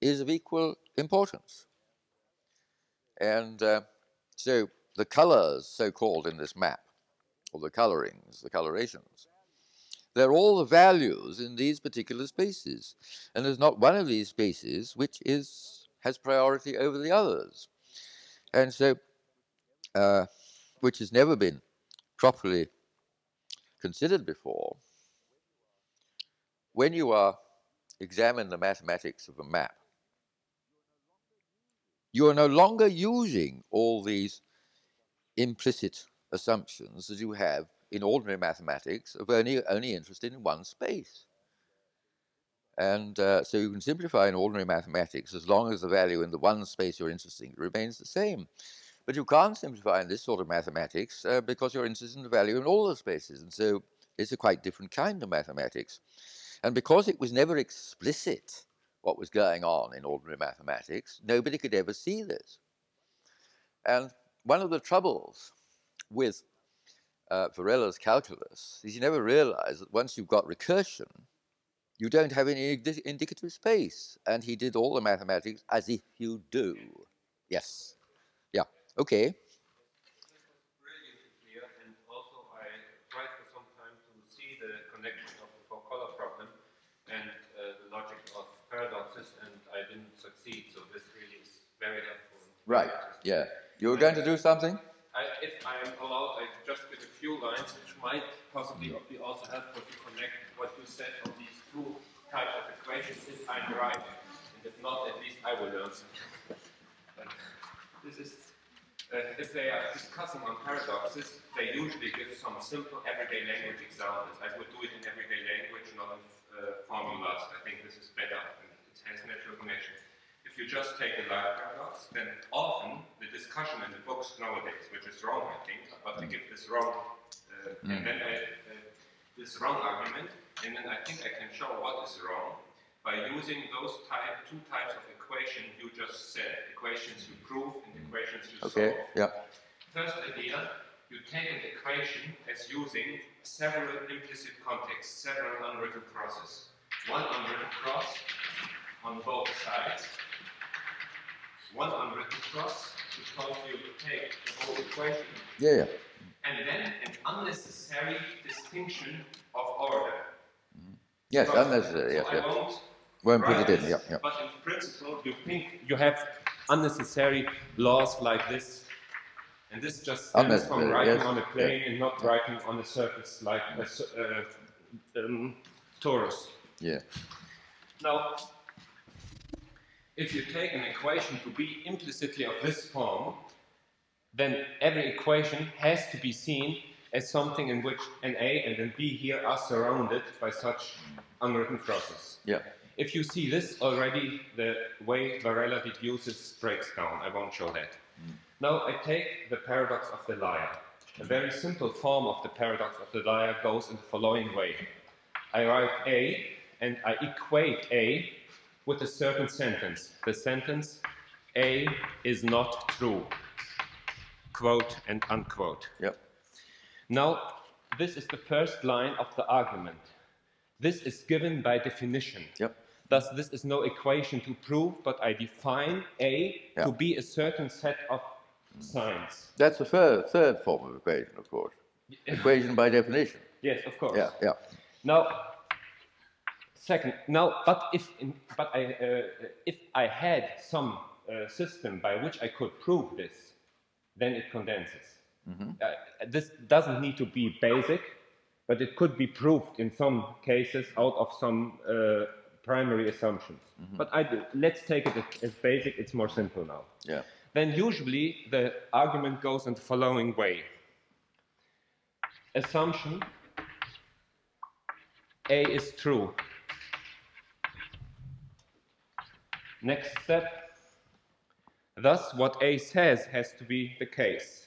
is of equal importance. And uh, so the colors, so called in this map, or the colorings, the colorations, they're all the values in these particular spaces. And there's not one of these spaces which is has priority over the others. And so, uh, which has never been properly considered before, when you are examine the mathematics of a map, you are no longer using all these implicit assumptions that you have in ordinary mathematics of only, only interested in one space. And uh, so you can simplify in ordinary mathematics as long as the value in the one space you're interested in remains the same. But you can't simplify in this sort of mathematics uh, because you're interested in the value in all the spaces. And so it's a quite different kind of mathematics. And because it was never explicit what was going on in ordinary mathematics, nobody could ever see this. And one of the troubles with uh, Varela's calculus is you never realize that once you've got recursion, you don't have any indicative space. And he did all the mathematics as if you do. Yes. Yeah. Okay. and also I tried for some time to see the connection of the four-color problem and uh, the logic of paradoxes, and I didn't succeed. So this really is very helpful. Right. Yeah. You were going to do something? I, if I am allowed, I just with a few lines, which might possibly be also helpful to connect what you said on these two types of equations, if I'm right, and if not, at least I will learn something. this is, uh, if they are discussing on paradoxes, they usually give some simple everyday language examples. I would do it in everyday language, not in uh, formulas. I think this is better, and it has natural connection. If you just take the light paradox, then often the discussion in the books nowadays, which is wrong, I think, but they give this wrong, uh, mm. and then I, uh, this wrong argument, and then I think I can show what is wrong by using those type, two types of equation you just said, equations you prove and equations you okay. solve. Yeah. First idea, you take an equation as using several implicit contexts, several unwritten crosses. One unwritten cross on both sides, one unwritten cross because you take the whole equation. Yeah, yeah. And then an unnecessary distinction of order. Mm-hmm. Yes, because unnecessary. Yes, so yes. I won't put it in. Yeah, yeah. But in principle, you think you have unnecessary laws like this And this just stems from writing yes, on a plane and not writing on a surface like a uh, um, torus. Yeah. Now, if you take an equation to be implicitly of this form, then every equation has to be seen as something in which an A and an B here are surrounded by such unwritten crosses. Yeah. If you see this already, the way Varela deduces breaks down. I won't show that. Mm. Now I take the paradox of the liar. A very simple form of the paradox of the liar goes in the following way. I write A and I equate A with a certain sentence. The sentence A is not true. Quote and unquote. Yeah. Now, this is the first line of the argument. This is given by definition. Yep. Thus, this is no equation to prove, but I define A Yeah. to be a certain set of signs. That's the third, third form of equation, of course. Equation by definition. Yes, of course. Yeah, yeah. Now, second, now, but if, in, but I, uh, if I had some uh, system by which I could prove this, then it condenses. Uh, this doesn't need to be basic, but it could be proved in some cases out of some uh, primary assumptions. Mm-hmm. But I do, let's take it as, as basic, it's more simple now. Yeah. Then usually the argument goes in the following way. Assumption A is true. Next step. Thus, what A says has to be the case.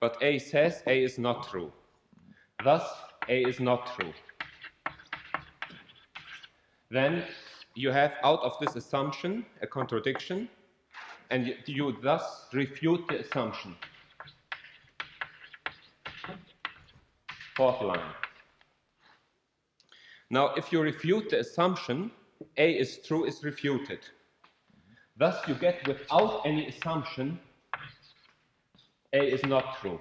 But A says A is not true. Thus, A is not true. Then you have out of this assumption a contradiction, and you, thus refute the assumption. Fourth line. Now, if you refute the assumption, A is true is refuted. Thus, you get without any assumption, A is not true.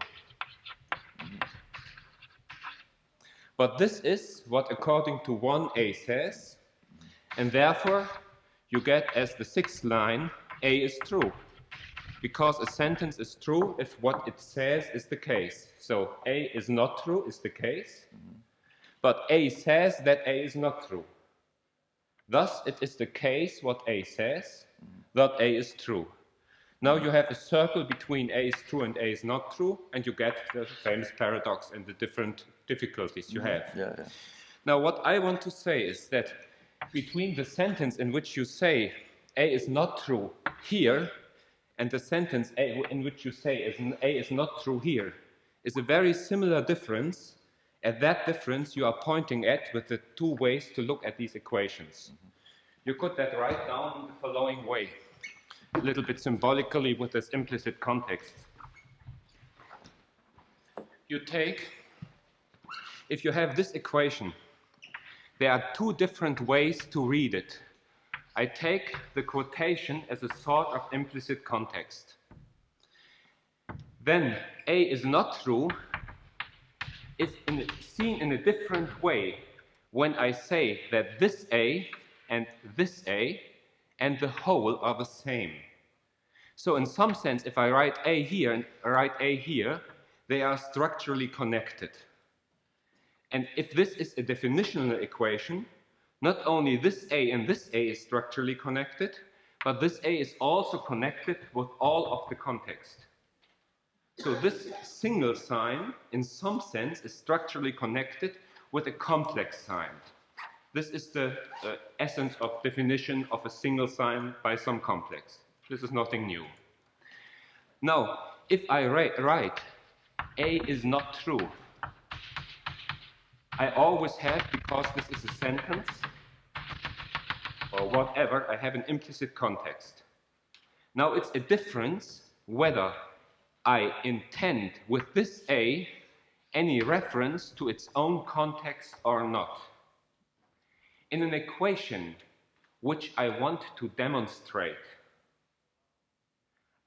But this is what, according to 1A says, and therefore you get as the sixth line, A is true. Because a sentence is true if what it says is the case. So A is not true is the case, but A says that A is not true. Thus, it is the case what A says, that A is true. Now you have a circle between A is true and A is not true, and you get the famous paradox and the different difficulties you mm-hmm. have. Yeah, yeah. Now, what I want to say is that between the sentence in which you say A is not true here and the sentence A in which you say A is not true here is a very similar difference. At that difference, you are pointing at with the two ways to look at these equations. You could that write down in the following way, a little bit symbolically with this implicit context. You take, if you have this equation, there are two different ways to read it. I take the quotation as a sort of implicit context. Then A is not true is in, seen in a different way when I say that this A and this A and the whole are the same. So, in some sense, if I write A here and write A here, they are structurally connected. And if this is a definitional equation, not only this A and this A is structurally connected, but this A is also connected with all of the context. So this single sign, in some sense, is structurally connected with a complex sign. This is the uh, essence of definition of a single sign by some complex. This is nothing new. Now, if I write, write A is not true, I always have, because this is a sentence, or whatever, I have an implicit context. Now it's a difference whether I intend with this A any reference to its own context or not. In an equation which I want to demonstrate,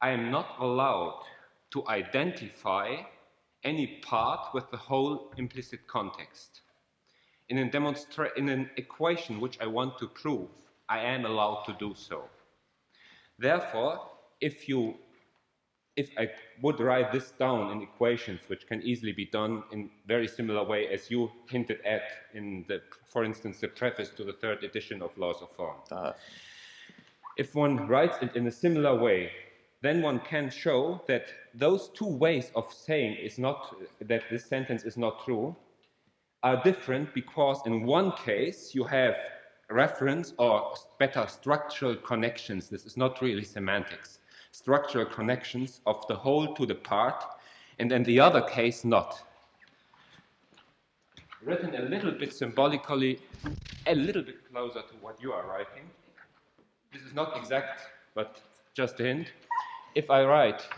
I am not allowed to identify any part with the whole implicit context. In, in an equation which I want to prove, I am allowed to do so. Therefore, if you if I would write this down in equations, which can easily be done in very similar way as you hinted at in the, for instance, the preface to the third edition of Laws of Form. Uh, If one writes it in a similar way, then one can show that those two ways of saying is not that this sentence is not true are different because in one case you have reference or better structural connections. This is not really semantics. Structural connections of the whole to the part, and in the other case, not. Written a little bit symbolically, a little bit closer to what you are writing. This is not exact, but just a hint. If I write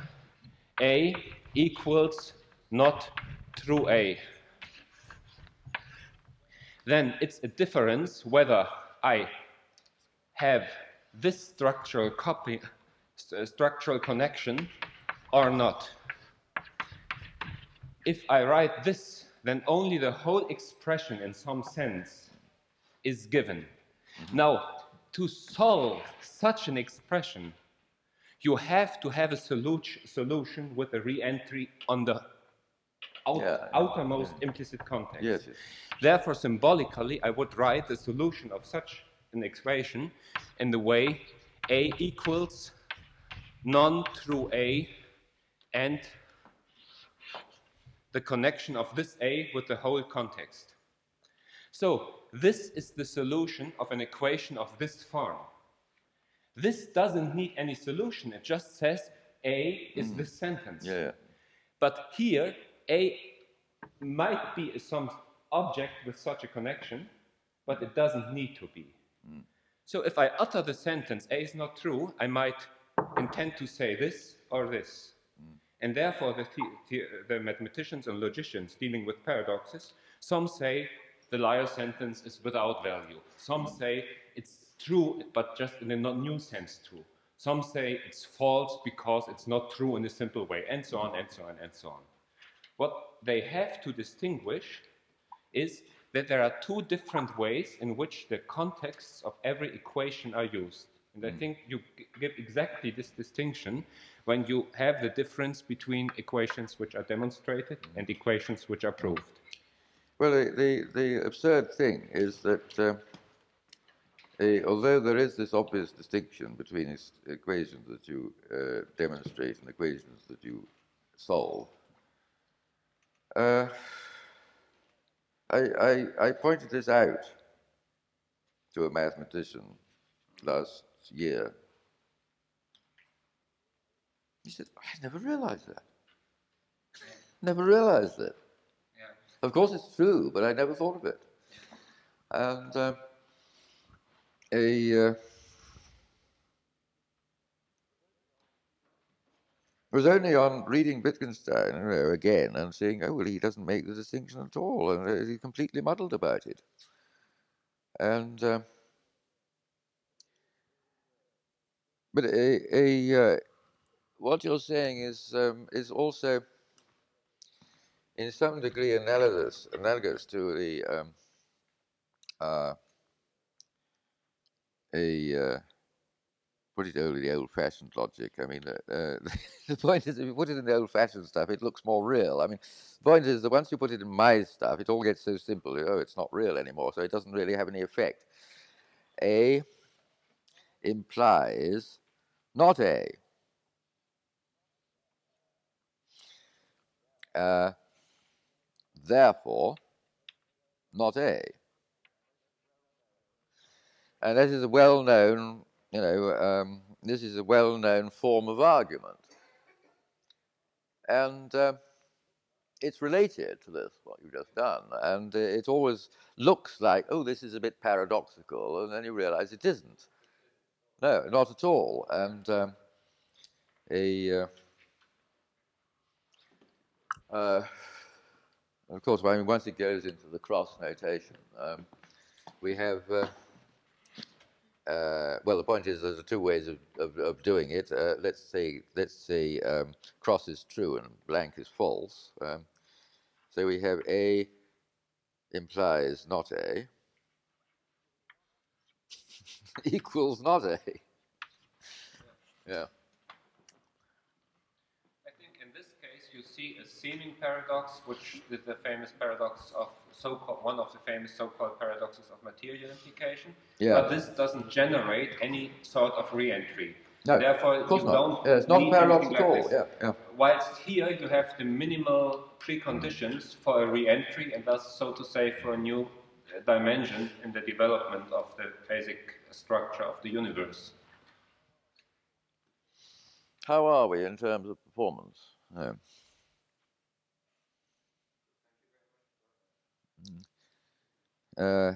A equals not true A, then it's a difference whether I have this structural copy, st- uh, structural connection or not. If I write this, then only the whole expression in some sense is given. Now, to solve such an expression, you have to have a solu- solution with a re-entry on the out- Yeah, outermost implicit context. Yes, yes. Therefore, symbolically, I would write the solution of such an equation in the way A equals non-true A and the connection of this A with the whole context. So, this is the solution of an equation of this form. This doesn't need any solution, it just says A is the mm. sentence. Yeah, yeah. But here, A might be some object with such a connection, but it doesn't need to be. Mm. So if I utter the sentence A is not true, I might intend to say this or this. Mm. And therefore, the, the, the, the mathematicians and logicians dealing with paradoxes, some say the liar sentence is without value. Some say it's true, but just in a new sense true. Some say it's false because it's not true in a simple way, and so on, and so on, and so on. What they have to distinguish is that there are two different ways in which the contexts of every equation are used. And I think you give exactly this distinction when you have the difference between equations which are demonstrated and equations which are proved. Well, the, the, the absurd thing is that uh, eh, although there is this obvious distinction between equations that you uh, demonstrate and equations that you solve, uh, I, I, I pointed this out to a mathematician last year. He said, I never realized that. Never realized that. Of course, it's true, but I never thought of it. And uh, a uh, it was only on reading Wittgenstein know, again and seeing, oh well, he doesn't make the distinction at all, and uh, he's completely muddled about it. And uh, but a, a uh, what you're saying is um, is also in some degree analogous analogous to the um, uh, a uh, put it over the old-fashioned logic. I mean, uh, uh, the point is, if you put it in the old-fashioned stuff, it looks more real. I mean, the point is that once you put it in my stuff, it all gets so simple. Oh, it's not real anymore, so it doesn't really have any effect. A implies not A. Uh, therefore, not A. And that is a well-known, you know, um, this is a well-known form of argument. And uh, it's related to this, what you've just done. And uh, it always looks like, oh, this is a bit paradoxical, and then you realize it isn't. No, not at all. And um, a, uh, uh, of course, I mean, once it goes into the cross notation, um, we have. Uh, well, the point is, there's two ways of, of, of doing it. Uh, let's say, let's say um, cross is true and blank is false. Um, so we have A implies not A equals not A. Yeah. I think in this case you see a seeming paradox, which is the famous paradox of so-called one of the famous so-called paradoxes of material implication. Yeah. But this doesn't generate any sort of re-entry. No, Therefore, you not. don't Yeah, it's not paradox at like all. this. Yeah, yeah. Whilst here you have the minimal preconditions mm. for a re-entry and thus, so to say, for a new dimension in the development of the basic structure of the universe. How are we in terms of performance? No. Uh,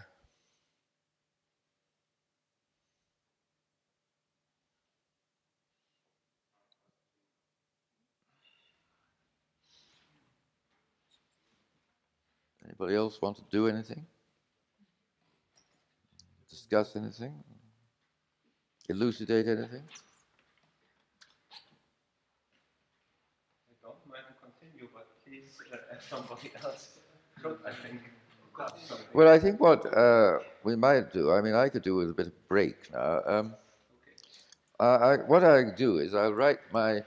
anybody else want to do anything? Discuss anything? Elucidate anything? I don't mind to continue, but please, uh, somebody else should, I think. Well, I think what uh, we might do, I mean, I could do with a bit of break now. Um, I, what I do is I'll write my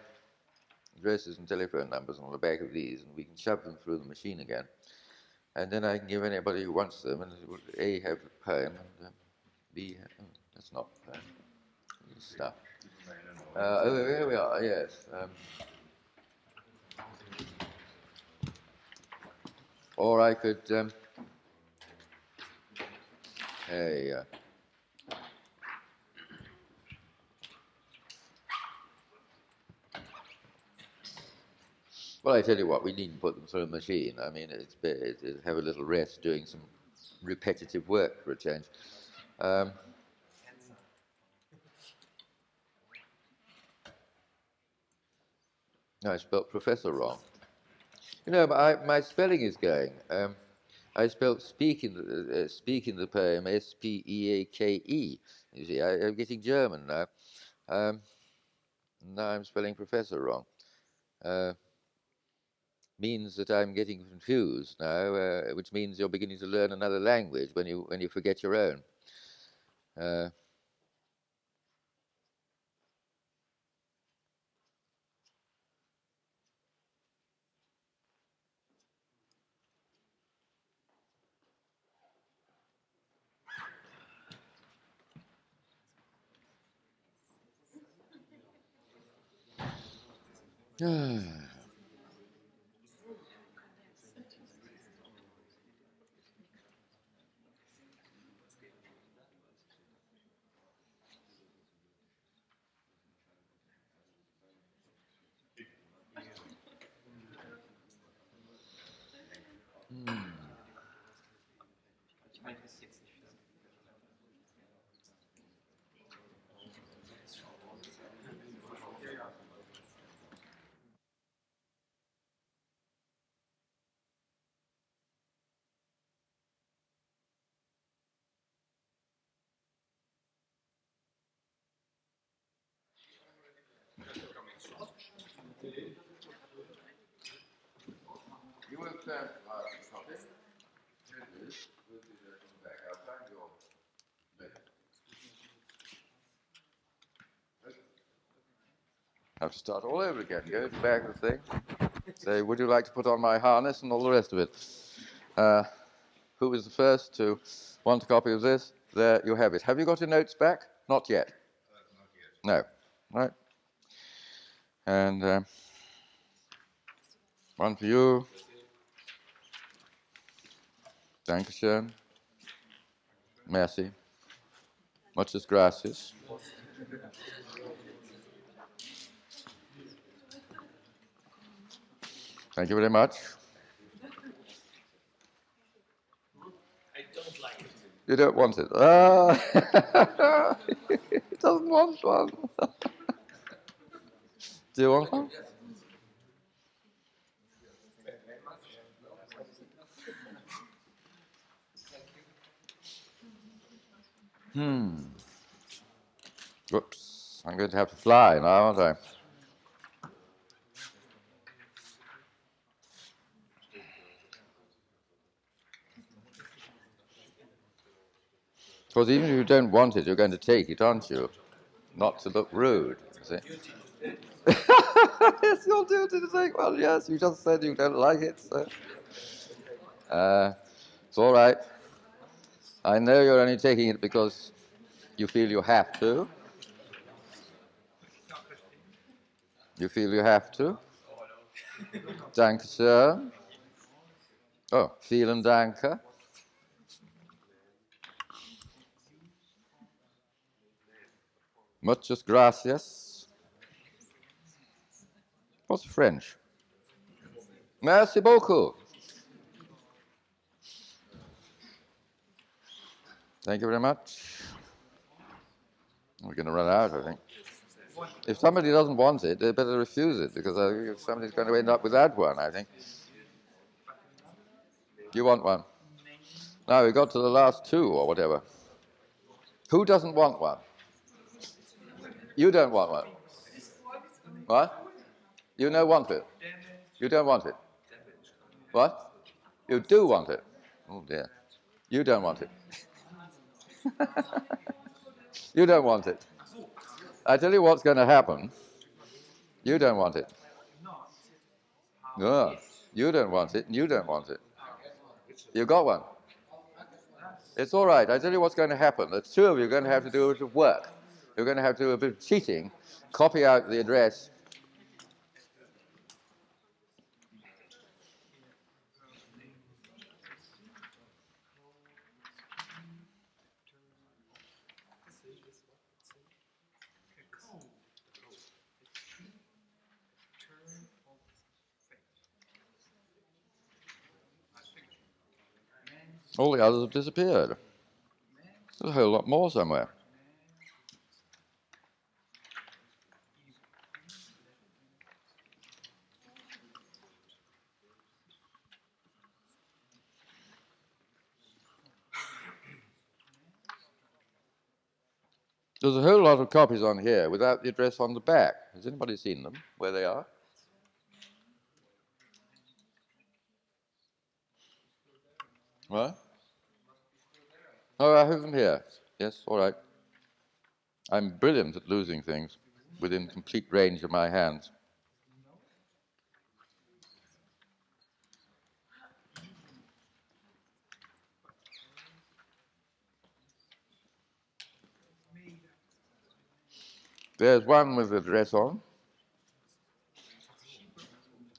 addresses and telephone numbers on the back of these, and we can shove them through the machine again. And then I can give anybody who wants them, and it A, have a poem, and um, B, oh, that's not poem. Stuff. Uh, oh, here we are, yes. Um, or I could. Um, Hey, uh, well, I tell you what, we needn't put them through a machine. I mean, it's, be- it, it, have a little rest doing some repetitive work for a change. Um, no, I spelled professor wrong. You know, I, my spelling is going. Um, I spelled speak in the, uh, in the poem S P E A K E. You see, I, I'm getting German now. Um, now I'm spelling professor wrong. Uh, means that I'm getting confused now, uh, which means you're beginning to learn another language when you when you forget your own. Uh, You will turn to our topic. Here it is. We'll do that from the back. I'll find your letter. Have to start all over again. Go back of the thing. Say, would you like to put on my harness and all the rest of it? Uh, who was the first to want a copy of this? There you have it. Have you got your notes back? Not yet. No. Right. And um, one for you. Dankeschön. Merci. Muchas gracias. Thank you very much. I don't like it. You don't want it. Ah, he doesn't want one. Do you want one? Hmm. Whoops. I'm going to have to fly now, aren't I? Because even if you don't want it, you're going to take it, aren't you? Not to look rude. you See? yes, you'll do it in. Well, yes, you just said you don't like it, so. Uh, it's all right. I know you're only taking it because you feel you have to. You feel you have to. Dankeschön. Oh, vielen Danke. Muchas gracias. What's French? Merci beaucoup. Thank you very much. We're going to run out, I think. If somebody doesn't want it, they better refuse it because I think somebody's going to end up without one, I think. You want one? Now we got to the last two or whatever. Who doesn't want one? You don't want one. What? You don't want it. You don't want it. What? You do want it. Oh dear. You don't want it. you don't want it. I tell you what's going to happen. You don't want it. No, you don't want it. You don't want it. You got one. It's all right. I tell you what's going to happen. The two of you are going to have to do a bit of work. You're going to have to do a bit of cheating, copy out the address. All the others have disappeared. There's er a whole lot more somewhere. There's a whole lot of copies on here without the address on the back. Has anybody seen them, where they are? What? Oh, I have them here. Yes, all right. I'm brilliant at losing things within complete range of my hands. There's one with the dress on.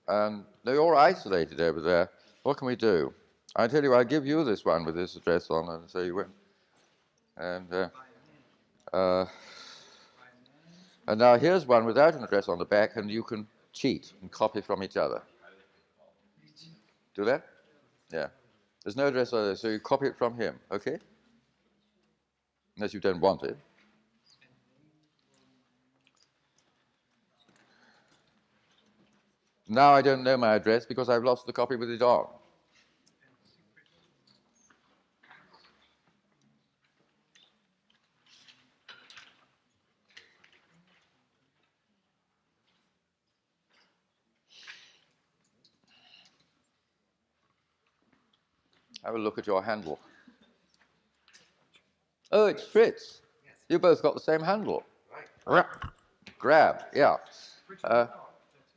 And they're all isolated over there. What can we do? I tell you, I'll give you this one with this address on, and so you win. And uh, uh, and now here's one without an address on the back, and you can cheat and copy from each other. Do that? Yeah. There's no address on there, so you copy it from him, okay? Unless you don't want it. Now I don't know my address because I've lost the copy with it on. Have a look at your handle. Oh, it's Fritz. You both got the same handle. Right. Grab, yeah. Uh,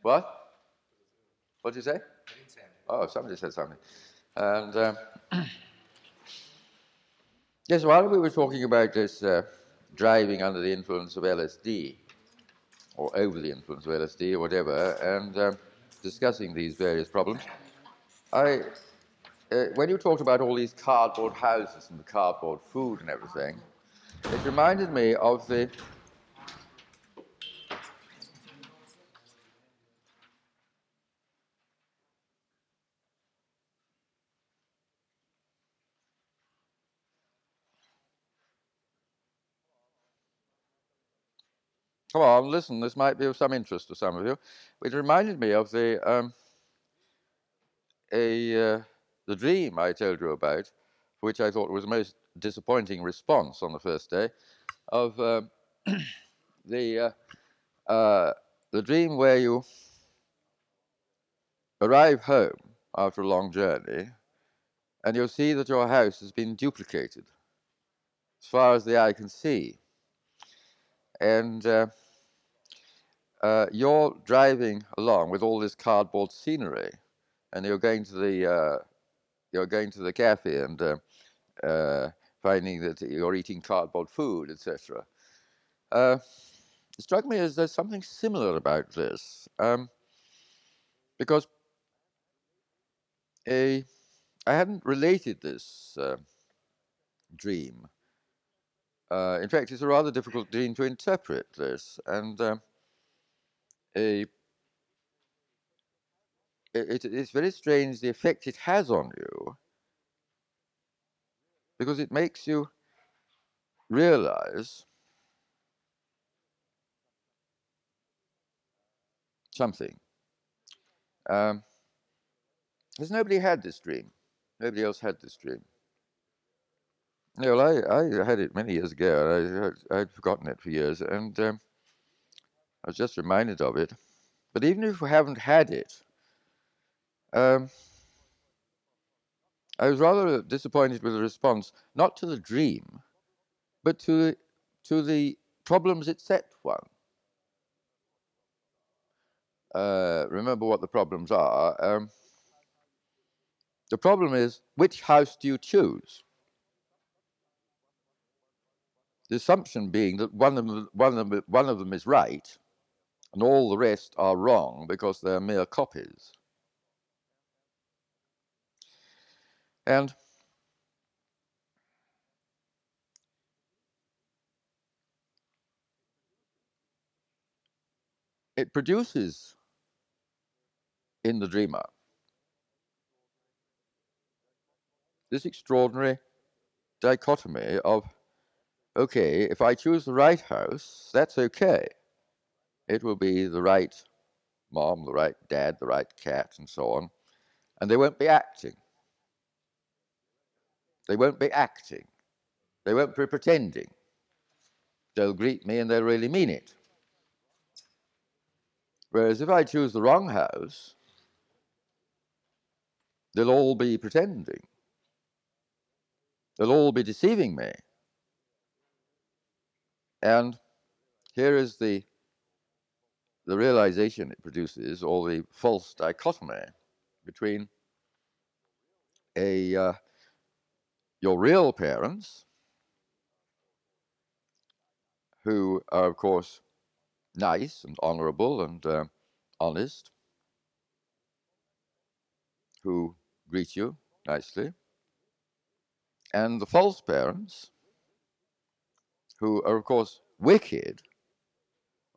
what? What did you say? Oh, somebody said something. And um, yes, while we were talking about this uh, driving under the influence of LSD, or over the influence of LSD, or whatever, and um, discussing these various problems, I, uh, when you talked about all these cardboard houses and the cardboard food and everything, it reminded me of the Come on, listen, this might be of some interest to some of you. It reminded me of the, um, a, uh, the dream I told you about, which I thought was the most disappointing response on the first day, of um the, uh, uh, the dream where you arrive home after a long journey and you'll see that your house has been duplicated as far as the eye can see. And uh, uh, you're driving along with all this cardboard scenery, and you're going to the uh, you're going to the cafe and uh, uh, finding that you're eating cardboard food, etc. Uh, it struck me as there's something similar about this, um, because a I hadn't related this uh, dream. Uh, in fact, it's a rather difficult dream to interpret this, and um, a it, it's very strange the effect it has on you because it makes you realize something. Um, has nobody had this dream? Nobody else had this dream. Well, I, I had it many years ago. I, I'd forgotten it for years, and um, I was just reminded of it. But even if we haven't had it, um, I was rather disappointed with the response, not to the dream, but to to the problems it set one. Uh, remember what the problems are. Um, the problem is which house do you choose? The assumption being that one of them, one of them, one of them is right, and all the rest are wrong because they're mere copies. And it produces in the dreamer this extraordinary dichotomy of okay, if I choose the right house, that's okay. It will be the right mom, the right dad, the right cat, and so on. And they won't be acting. They won't be acting. They won't be pretending. They'll greet me and they'll really mean it. Whereas if I choose the wrong house, they'll all be pretending. They'll all be deceiving me. And here is the, the realization it produces, or the false dichotomy between a, uh, your real parents, who are, of course, nice and honorable and uh, honest, who greet you nicely, and the false parents, who are, of course, wicked,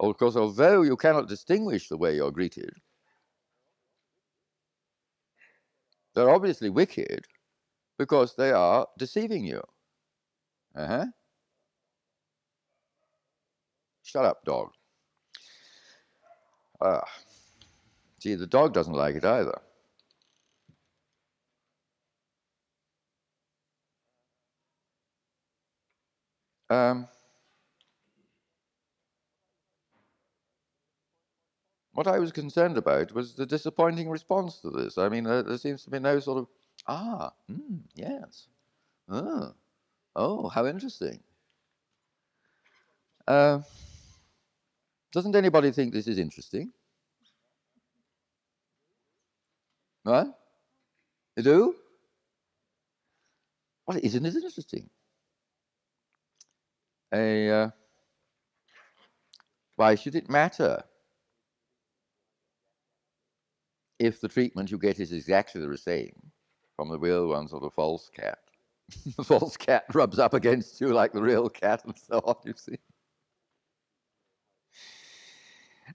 of course, although you cannot distinguish the way you're greeted, they're obviously wicked because they are deceiving you. Uh huh. Shut up, dog. Ah. See, the dog doesn't like it either. Um, what I was concerned about was the disappointing response to this. I mean, there, there seems to be no sort of, ah, mm, yes, oh, oh, how interesting. Uh, doesn't anybody think this is interesting? What? You do? Well, isn't it interesting? A, uh, why should it matter if the treatment you get is exactly the same from the real ones or the false cat? the false cat rubs up against you like the real cat and so on, you see.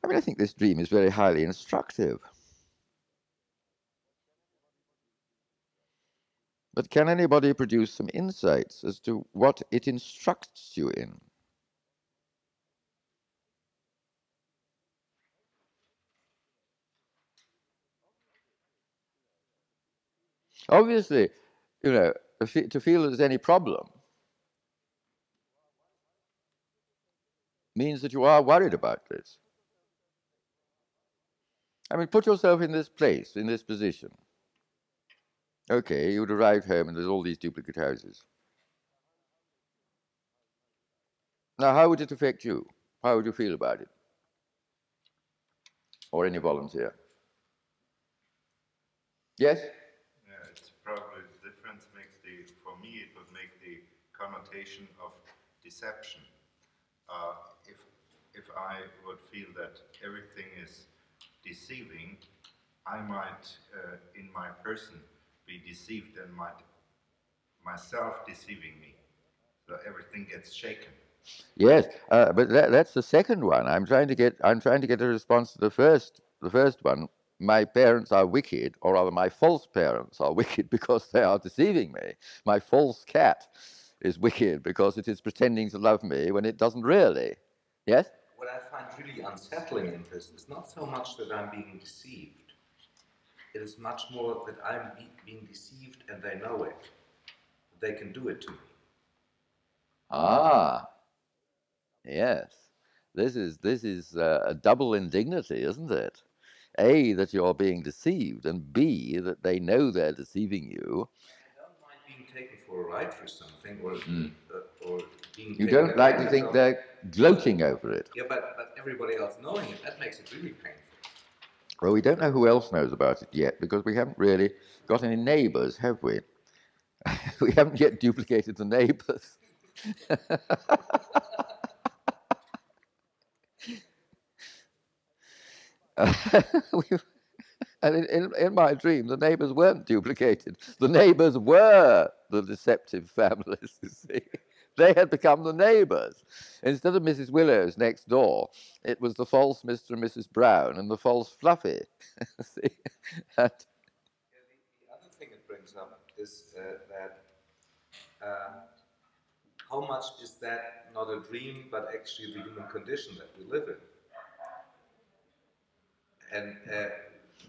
I mean, I think this dream is very highly instructive. But can anybody produce some insights as to what it instructs you in? Obviously, you know, to feel there's any problem means that you are worried about this. I mean, put yourself in this place, in this position. Okay, you would arrive home and there's all these duplicate houses. Now, how would it affect you? How would you feel about it? or any volunteer. Yes? Yeah, it's probably the difference makes the, for me, it would make the of deception. Uh, if, if I would feel that everything is deceiving, I might, uh, in my person, be deceived and might myself deceiving me. So everything gets shaken. Yes, uh, but that, that's the second one. I'm trying to get. I'm trying to get a response to the first. The first one. My parents are wicked, or rather, my false parents are wicked because they are deceiving me. My false cat is wicked because it is pretending to love me when it doesn't really. Yes. What I find really unsettling in this is not so much that I'm being deceived. It is much more that I'm be- being deceived and they know it. They can do it to me. Ah. Yes. This is this is uh, a double indignity, isn't it? A that you're being deceived, and B that they know they're deceiving you. I don't mind being taken for a ride for something or, uh, or being You don't like to think they're gloating over it. Yeah, but, but everybody else knowing it, that makes it really painful. Well, we don't know who else knows about it yet because we haven't really got any neighbours, have we? we haven't yet duplicated the neighbours. And in, in, in my dream, the neighbours weren't duplicated. The neighbours were the deceptive families, you see. They had become the neighbours. Instead of Mrs. Willows next door, it was the false Mr. and Mrs. Brown and the false Fluffy. see? And, the other thing it brings up is uh, that uh, how much is that not a dream, but actually the human condition that we live in? And uh,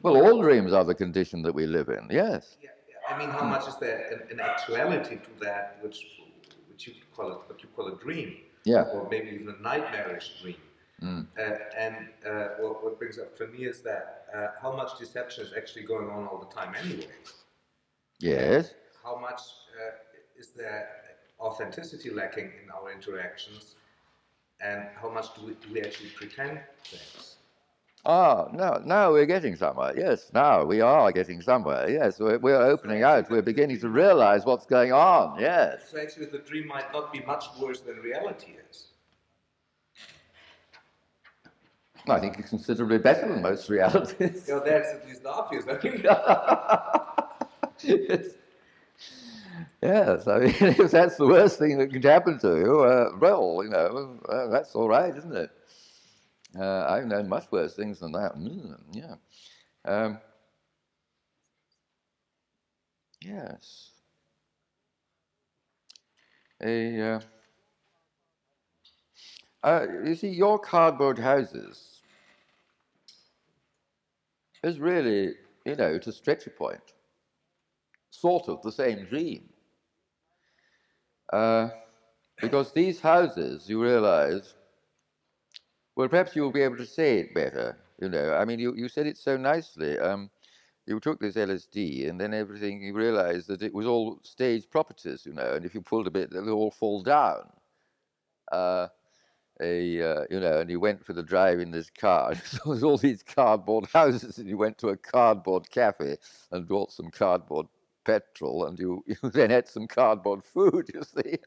well, all dreams are the condition that we live in, yes. yeah, yeah, I mean, how much is there an, an actuality to that, which which you call it, what you call a dream, Yeah. or maybe even a nightmarish dream? Mm. Uh, and uh, what, what brings up for me is that uh, how much deception is actually going on all the time anyway. Yes. how much uh, is there authenticity lacking in our interactions, and how much do we, do we actually pretend things? Ah, no, now we're getting somewhere. Yes, now we are getting somewhere. Yes, we're, we're opening out. We're beginning to realize what's going on. Yes. So actually, the dream might not be much worse than reality is. I think it's considerably better than most realities. Know, that's at least obvious. I mean, yes. yes, I mean, if that's the worst thing that could happen to you, uh, well, you know, uh, that's all right, isn't it? Uh, I've known much worse things than that. Mm, yeah. Um, yes. A, uh, uh, you see, your cardboard houses is really, you know, to stretch a point, sort of the same dream. Uh, because these houses, you realize, well, perhaps you'll be able to say it better. You know, I mean, you, you said it so nicely. Um, you took this LSD, and then everything, you realized that it was all stage properties, you know, and if you pulled a bit, they'll all fall down. Uh, a, uh, you know, and you went for the drive in this car. So there was all these cardboard houses, and you went to a cardboard cafe and bought some cardboard petrol, and you, you then had some cardboard food. You see,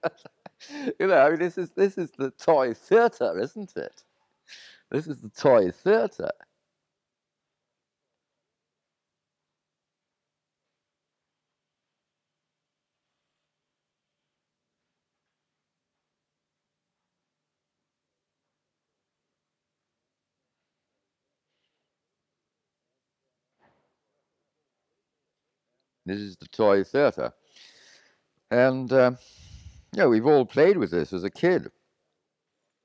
you know, I mean, this is this is the toy theatre, isn't it? This is the toy theatre. This is the toy theatre. And, uh, know, we've all played with this as a kid.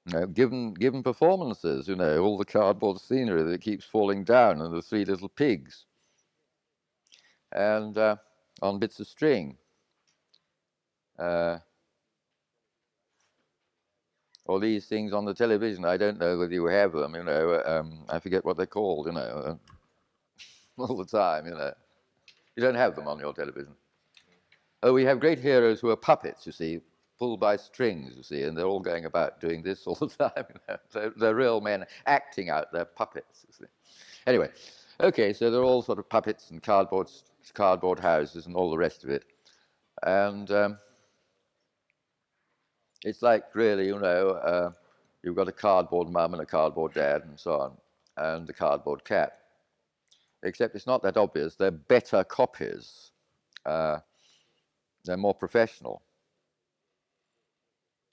You know, given, given performances, you know, all the cardboard scenery that keeps falling down and the three little pigs. And uh, on bits of string. Uh, all these things on the television, I don't know whether you have them, you know, um, I forget what they're called, you know, uh, all the time, you know. You don't have them on your television. Oh, we have great heroes who are puppets, you see, pulled by strings, you see, and they're all going about doing this all the time. You know? they're, they're real men acting out their puppets. Anyway, okay, so they're all sort of puppets and cardboard, cardboard houses and all the rest of it. And um, it's like really, you know, uh, you've got a cardboard mum and a cardboard dad and so on, and the cardboard cat. Except it's not that obvious. They're better copies. Uh, they're more professional.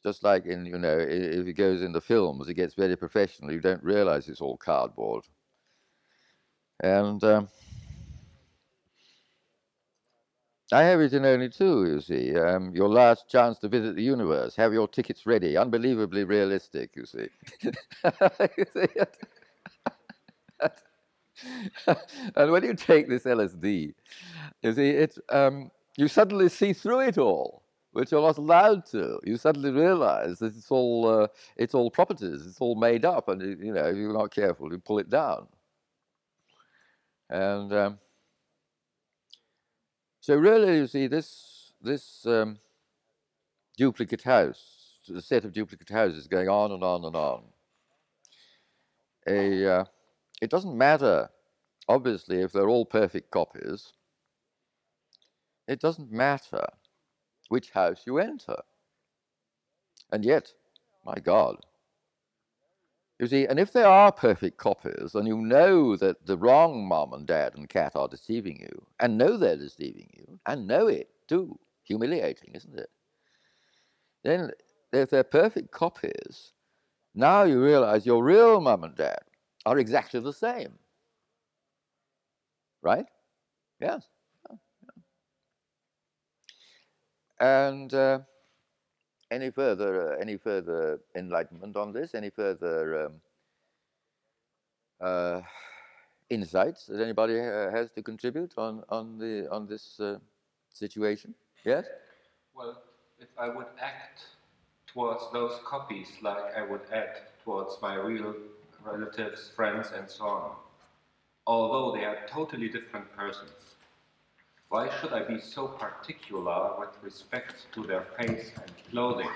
Just like in, you know, if it goes in the films, it gets very professional. You don't realize it's all cardboard. And um, I have it in only two, you see. Um, your last chance to visit the universe. Have your tickets ready. Unbelievably realistic, you see. you see and when you take this LSD, you see, it, um, you suddenly see through it all, which you're not allowed to. You suddenly realize that it's all, uh, it's all properties, it's all made up, and you know, if you're not careful, you pull it down. And um, so, really, you see, this this um, duplicate house, the set of duplicate houses, going on and on and on. A uh, it doesn't matter, obviously, if they're all perfect copies. It doesn't matter which house you enter. And yet, my God, you see, and if they are perfect copies, and you know that the wrong mom and dad and cat are deceiving you, and know they're deceiving you, and know it too, humiliating, isn't it? Then, if they're perfect copies, now you realize your real mom and dad are exactly the same. Right? Yes. And uh, any further uh, any further enlightenment on this? Any further um, uh, insights that anybody uh, has to contribute on on the on this uh, situation? Yes. Well, if I would act towards those copies like I would act towards my real relatives, friends, and so on, although they are totally different persons. Why should I be so particular with respect to their face and clothing?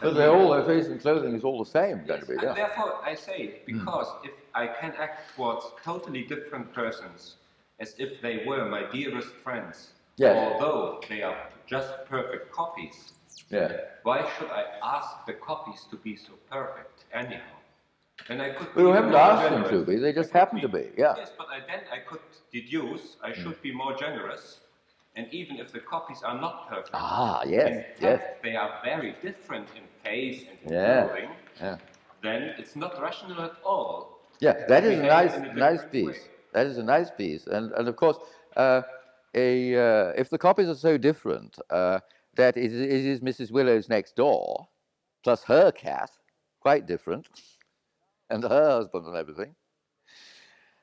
But they're all their face and clothing is all the same, going to be. And therefore, I say, hmm. because if I can act towards totally different persons as if they were my dearest friends, Yes. although they are just perfect copies, Yeah. why should I ask the copies to be so perfect anyhow? Then I could. We be haven't more asked them to be, they just happen to be, yeah. Yes, but I, then I could deduce I should be more generous, and even if the copies are not perfect, Ah, in yes, fact yes. they are very different in face and in Yeah. clothing, Yeah. then it's not rational at all. Yeah, that is a behave nice, in a nice different piece. way. That is a nice piece, and and of course, uh, a uh, if the copies are so different uh, that it, is- it is Mrs. Willow's next door, plus her cat, quite different, and her husband and everything.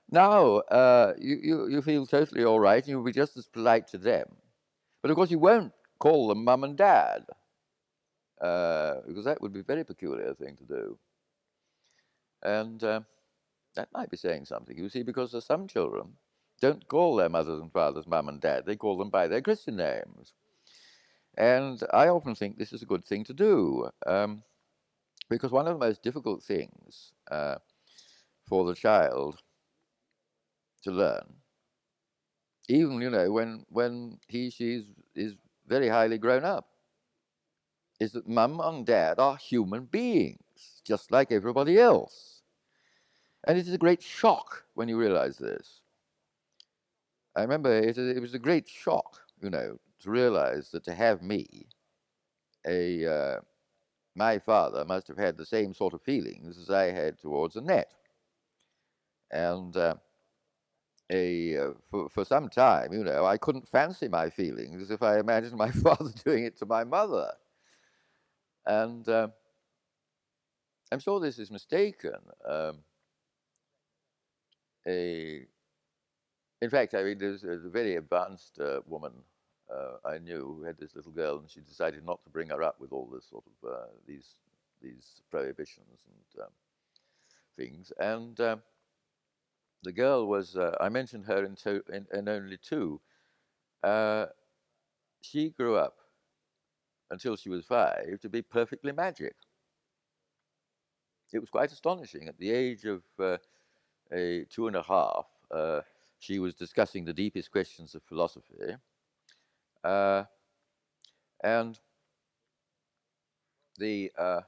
Now uh, you, you you feel totally all right, and you'll be just as polite to them, but of course you won't call them mum and dad, uh, because that would be a very peculiar thing to do, and. Uh, that might be saying something, you see, because some children don't call their mothers and fathers mum and dad, they call them by their Christian names. And I often think this is a good thing to do, um, because one of the most difficult things uh, for the child to learn, even, you know, when, when he, she is, very highly grown up, is that mum and dad are human beings, just like everybody else. And it is a great shock when you realize this. I remember it, it was a great shock, you know, to realize that to have me, a uh, my father must have had the same sort of feelings as I had towards Annette. And uh, a uh, for, for some time, you know, I couldn't fancy my feelings if I imagined my father doing it to my mother. And uh, I'm sure this is mistaken. Um, a in fact, I mean, there's, there's a very advanced uh, woman uh, I knew who had this little girl, and she decided not to bring her up with all this sort of uh, these these prohibitions and um, things. And um, the girl was uh, I mentioned her in, in, in only two. Uh, she grew up until she was five to be perfectly magic. it was quite astonishing. At the age of uh, a two and a half, she was discussing the deepest questions of philosophy. Uh, and the uh,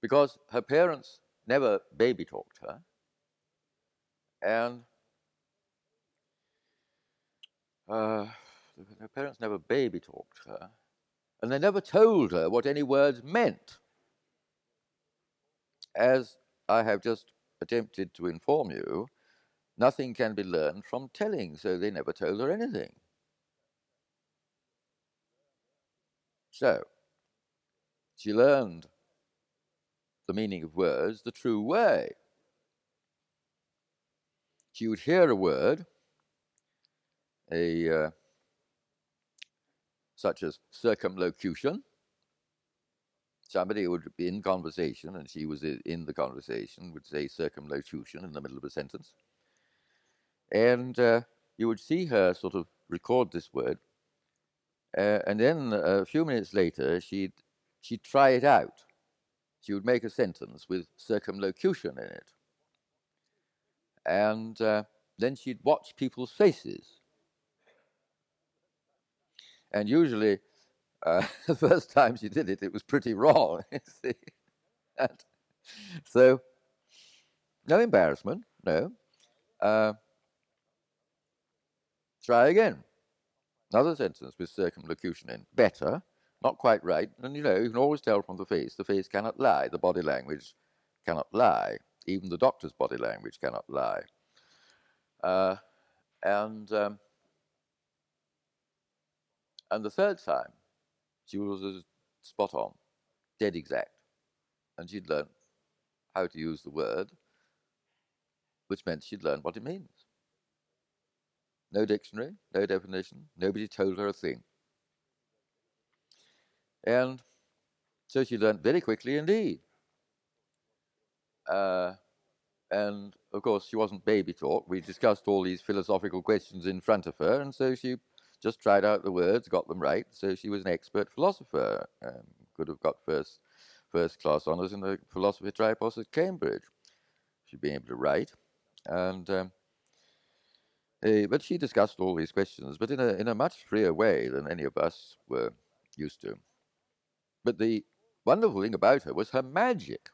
because her parents never baby talked her, and uh, her parents never baby talked her, and they never told her what any words meant. As I have just attempted to inform you, nothing can be learned from telling, so they never told her anything. So, she learned the meaning of words the true way. She would hear a word, a uh, such as circumlocution. Somebody would be in conversation, and she was in the conversation, would say circumlocution in the middle of a sentence. And uh, you would see her sort of record this word. Uh, and then a few minutes later, she'd, she'd try it out. She would make a sentence with circumlocution in it. And uh, then she'd watch people's faces. And usually, uh, the first time she did it, it was pretty wrong. so, no embarrassment, no. Uh, try again. Another sentence with circumlocution in. Better, not quite right. And you know, you can always tell from the face. The face cannot lie. The body language cannot lie. Even the doctor's body language cannot lie. Uh, and um, and the third time, she was spot on, dead exact, and she'd learned how to use the word, which meant she'd learned what it means. No dictionary, no definition, nobody told her a thing. And so she learned very quickly indeed. Uh, and of course, she wasn't baby talk. We discussed all these philosophical questions in front of her, and so she just tried out the words, got them right. So she was an expert philosopher. Um, could have got first first class honours in the philosophy tripos at Cambridge. She'd been able to write, and um, uh, but she discussed all these questions, but in a in a much freer way than any of us were used to. But the wonderful thing about her was her magic.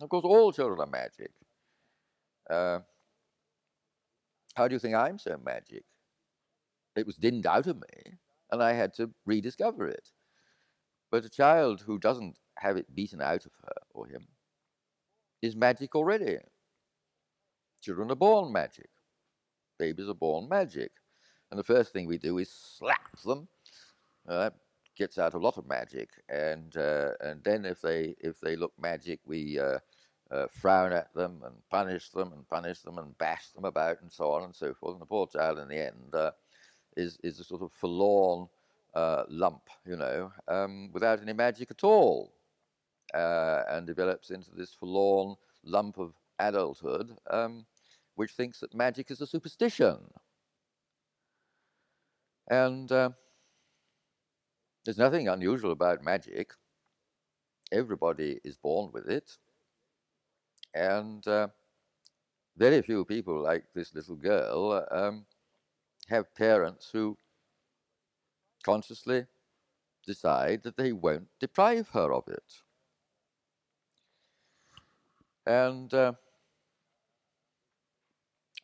Of course, all children are magic. Uh, how do you think I'm so magic? It was dinned out of me, and I had to rediscover it. But a child who doesn't have it beaten out of her or him is magic already. Children are born magic babies are born magic. And the first thing we do is slap them. Uh, that gets out a lot of magic. And, uh, and then if they, if they look magic, we uh, uh, frown at them and punish them and punish them and bash them about and so on and so forth. And the poor child in the end uh, is, is a sort of forlorn uh, lump, you know, um, without any magic at all. and develops into this forlorn lump of adulthood um, which thinks that magic is a superstition. And uh, there's nothing unusual about magic. Everybody is born with it. And uh, very few people, like this little girl, um, have parents who consciously decide that they won't deprive her of it. And uh,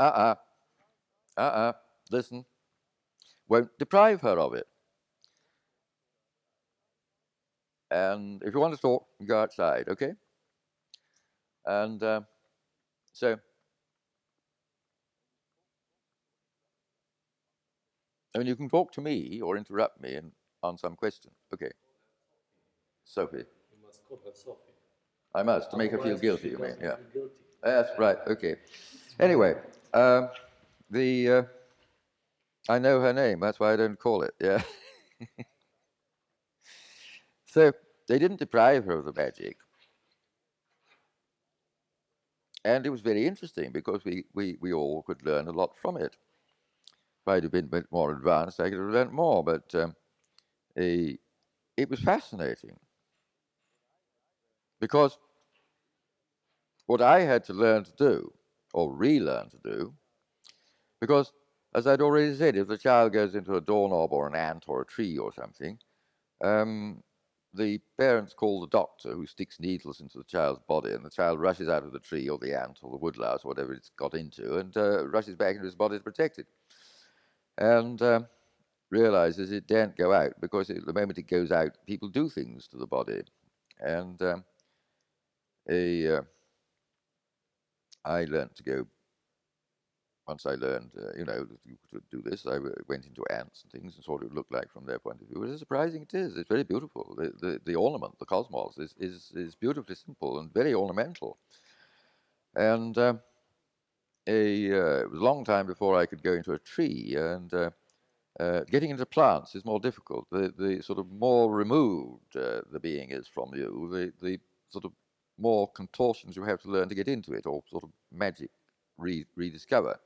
uh-uh, uh-uh, listen, won't deprive her of it. And if you want to talk, go outside, okay? And uh, so, I mean, you can talk to me or interrupt me and on some question. Okay. Sophie. You must call her Sophie. I must, to make her feel guilty, you mean, yeah. feel guilty. That's right, okay. Anyway, um, the uh, I know her name. That's why I don't call it. Yeah. so they didn't deprive her of the magic, and it was very interesting because we we, we all could learn a lot from it. If I'd have been a bit more advanced, I could have learned more. But um, a, it was fascinating because what I had to learn to do, or relearn to do, because as I'd already said, if the child goes into a doorknob or an ant or a tree or something, um, the parents call the doctor who sticks needles into the child's body, and the child rushes out of the tree or the ant or the woodlouse, or whatever it's got into, and uh, rushes back into his body to protect it. And um, realizes it daren't go out because it, the moment it goes out, people do things to the body. And um, a, uh, I learned to go once I learned, uh, you know, to do this, I went into ants and things and saw what it looked like from their point of view. It's surprising it is. It's very beautiful. The, the, the ornament, the cosmos, is, is, is beautifully simple and very ornamental. And uh, a, uh, it was a long time before I could go into a tree, and uh, uh getting into plants is more difficult. The, the sort of more removed uh, the being is from you, the, the sort of more contortions you have to learn to get into it, or sort of magic re- rediscover.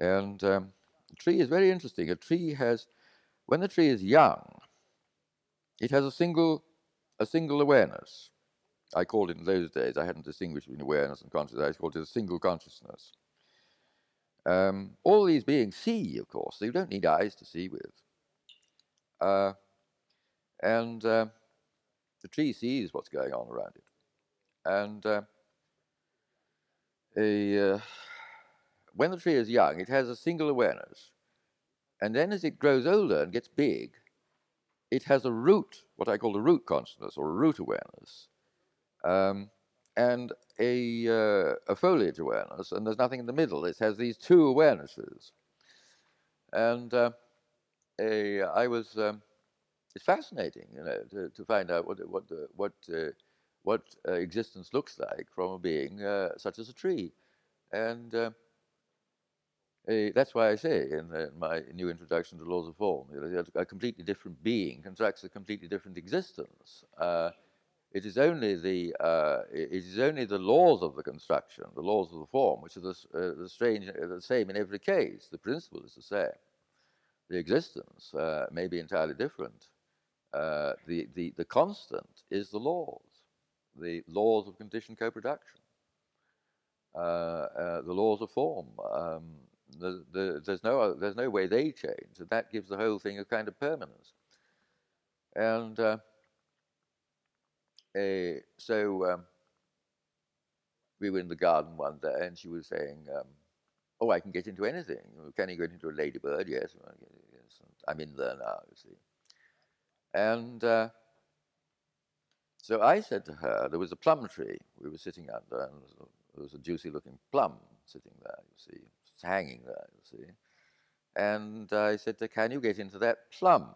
And um, tree is very interesting. A tree has, when the tree is young, it has a single, a single awareness. I called it in those days, I hadn't distinguished between awareness and consciousness, I called it a single consciousness. Um, all these beings see, of course, you don't need eyes to see with. Uh, and uh, the tree sees what's going on around it. And uh, a, uh, when the tree is young, it has a single awareness. And then as it grows older and gets big, it has a root, what I call a root consciousness or a root awareness, um, and a, uh, a foliage awareness, and there's nothing in the middle. It has these two awarenesses. And uh, a, I was, um, it's fascinating, you know, to, to find out what, what, uh, what, uh, existence looks like from a being uh, such as a tree. And uh, uh, that's why I say in, uh, my new introduction to Laws of Form, a completely different being constructs a completely different existence. Uh, it is only the uh, it is only the laws of the construction, the laws of the form, which are the, the, strange, the same in every case. The principle is the same. The existence may be entirely different. the, the, the constant is the laws, the laws of conditioned co-production, the laws of form. Um, the, the, there's, no, there's no way they change, that gives the whole thing a kind of permanence. And uh, a, so um, we were in the garden one day, and she was saying, um, "Oh, I can get into anything. Can you get into a ladybird? Yes, yes. I'm in there now. You see." And uh, so I said to her, there was a plum tree we were sitting under, and there was a juicy-looking plum sitting there. You see, it's hanging there, you see. And I said to her, Can you get into that plum?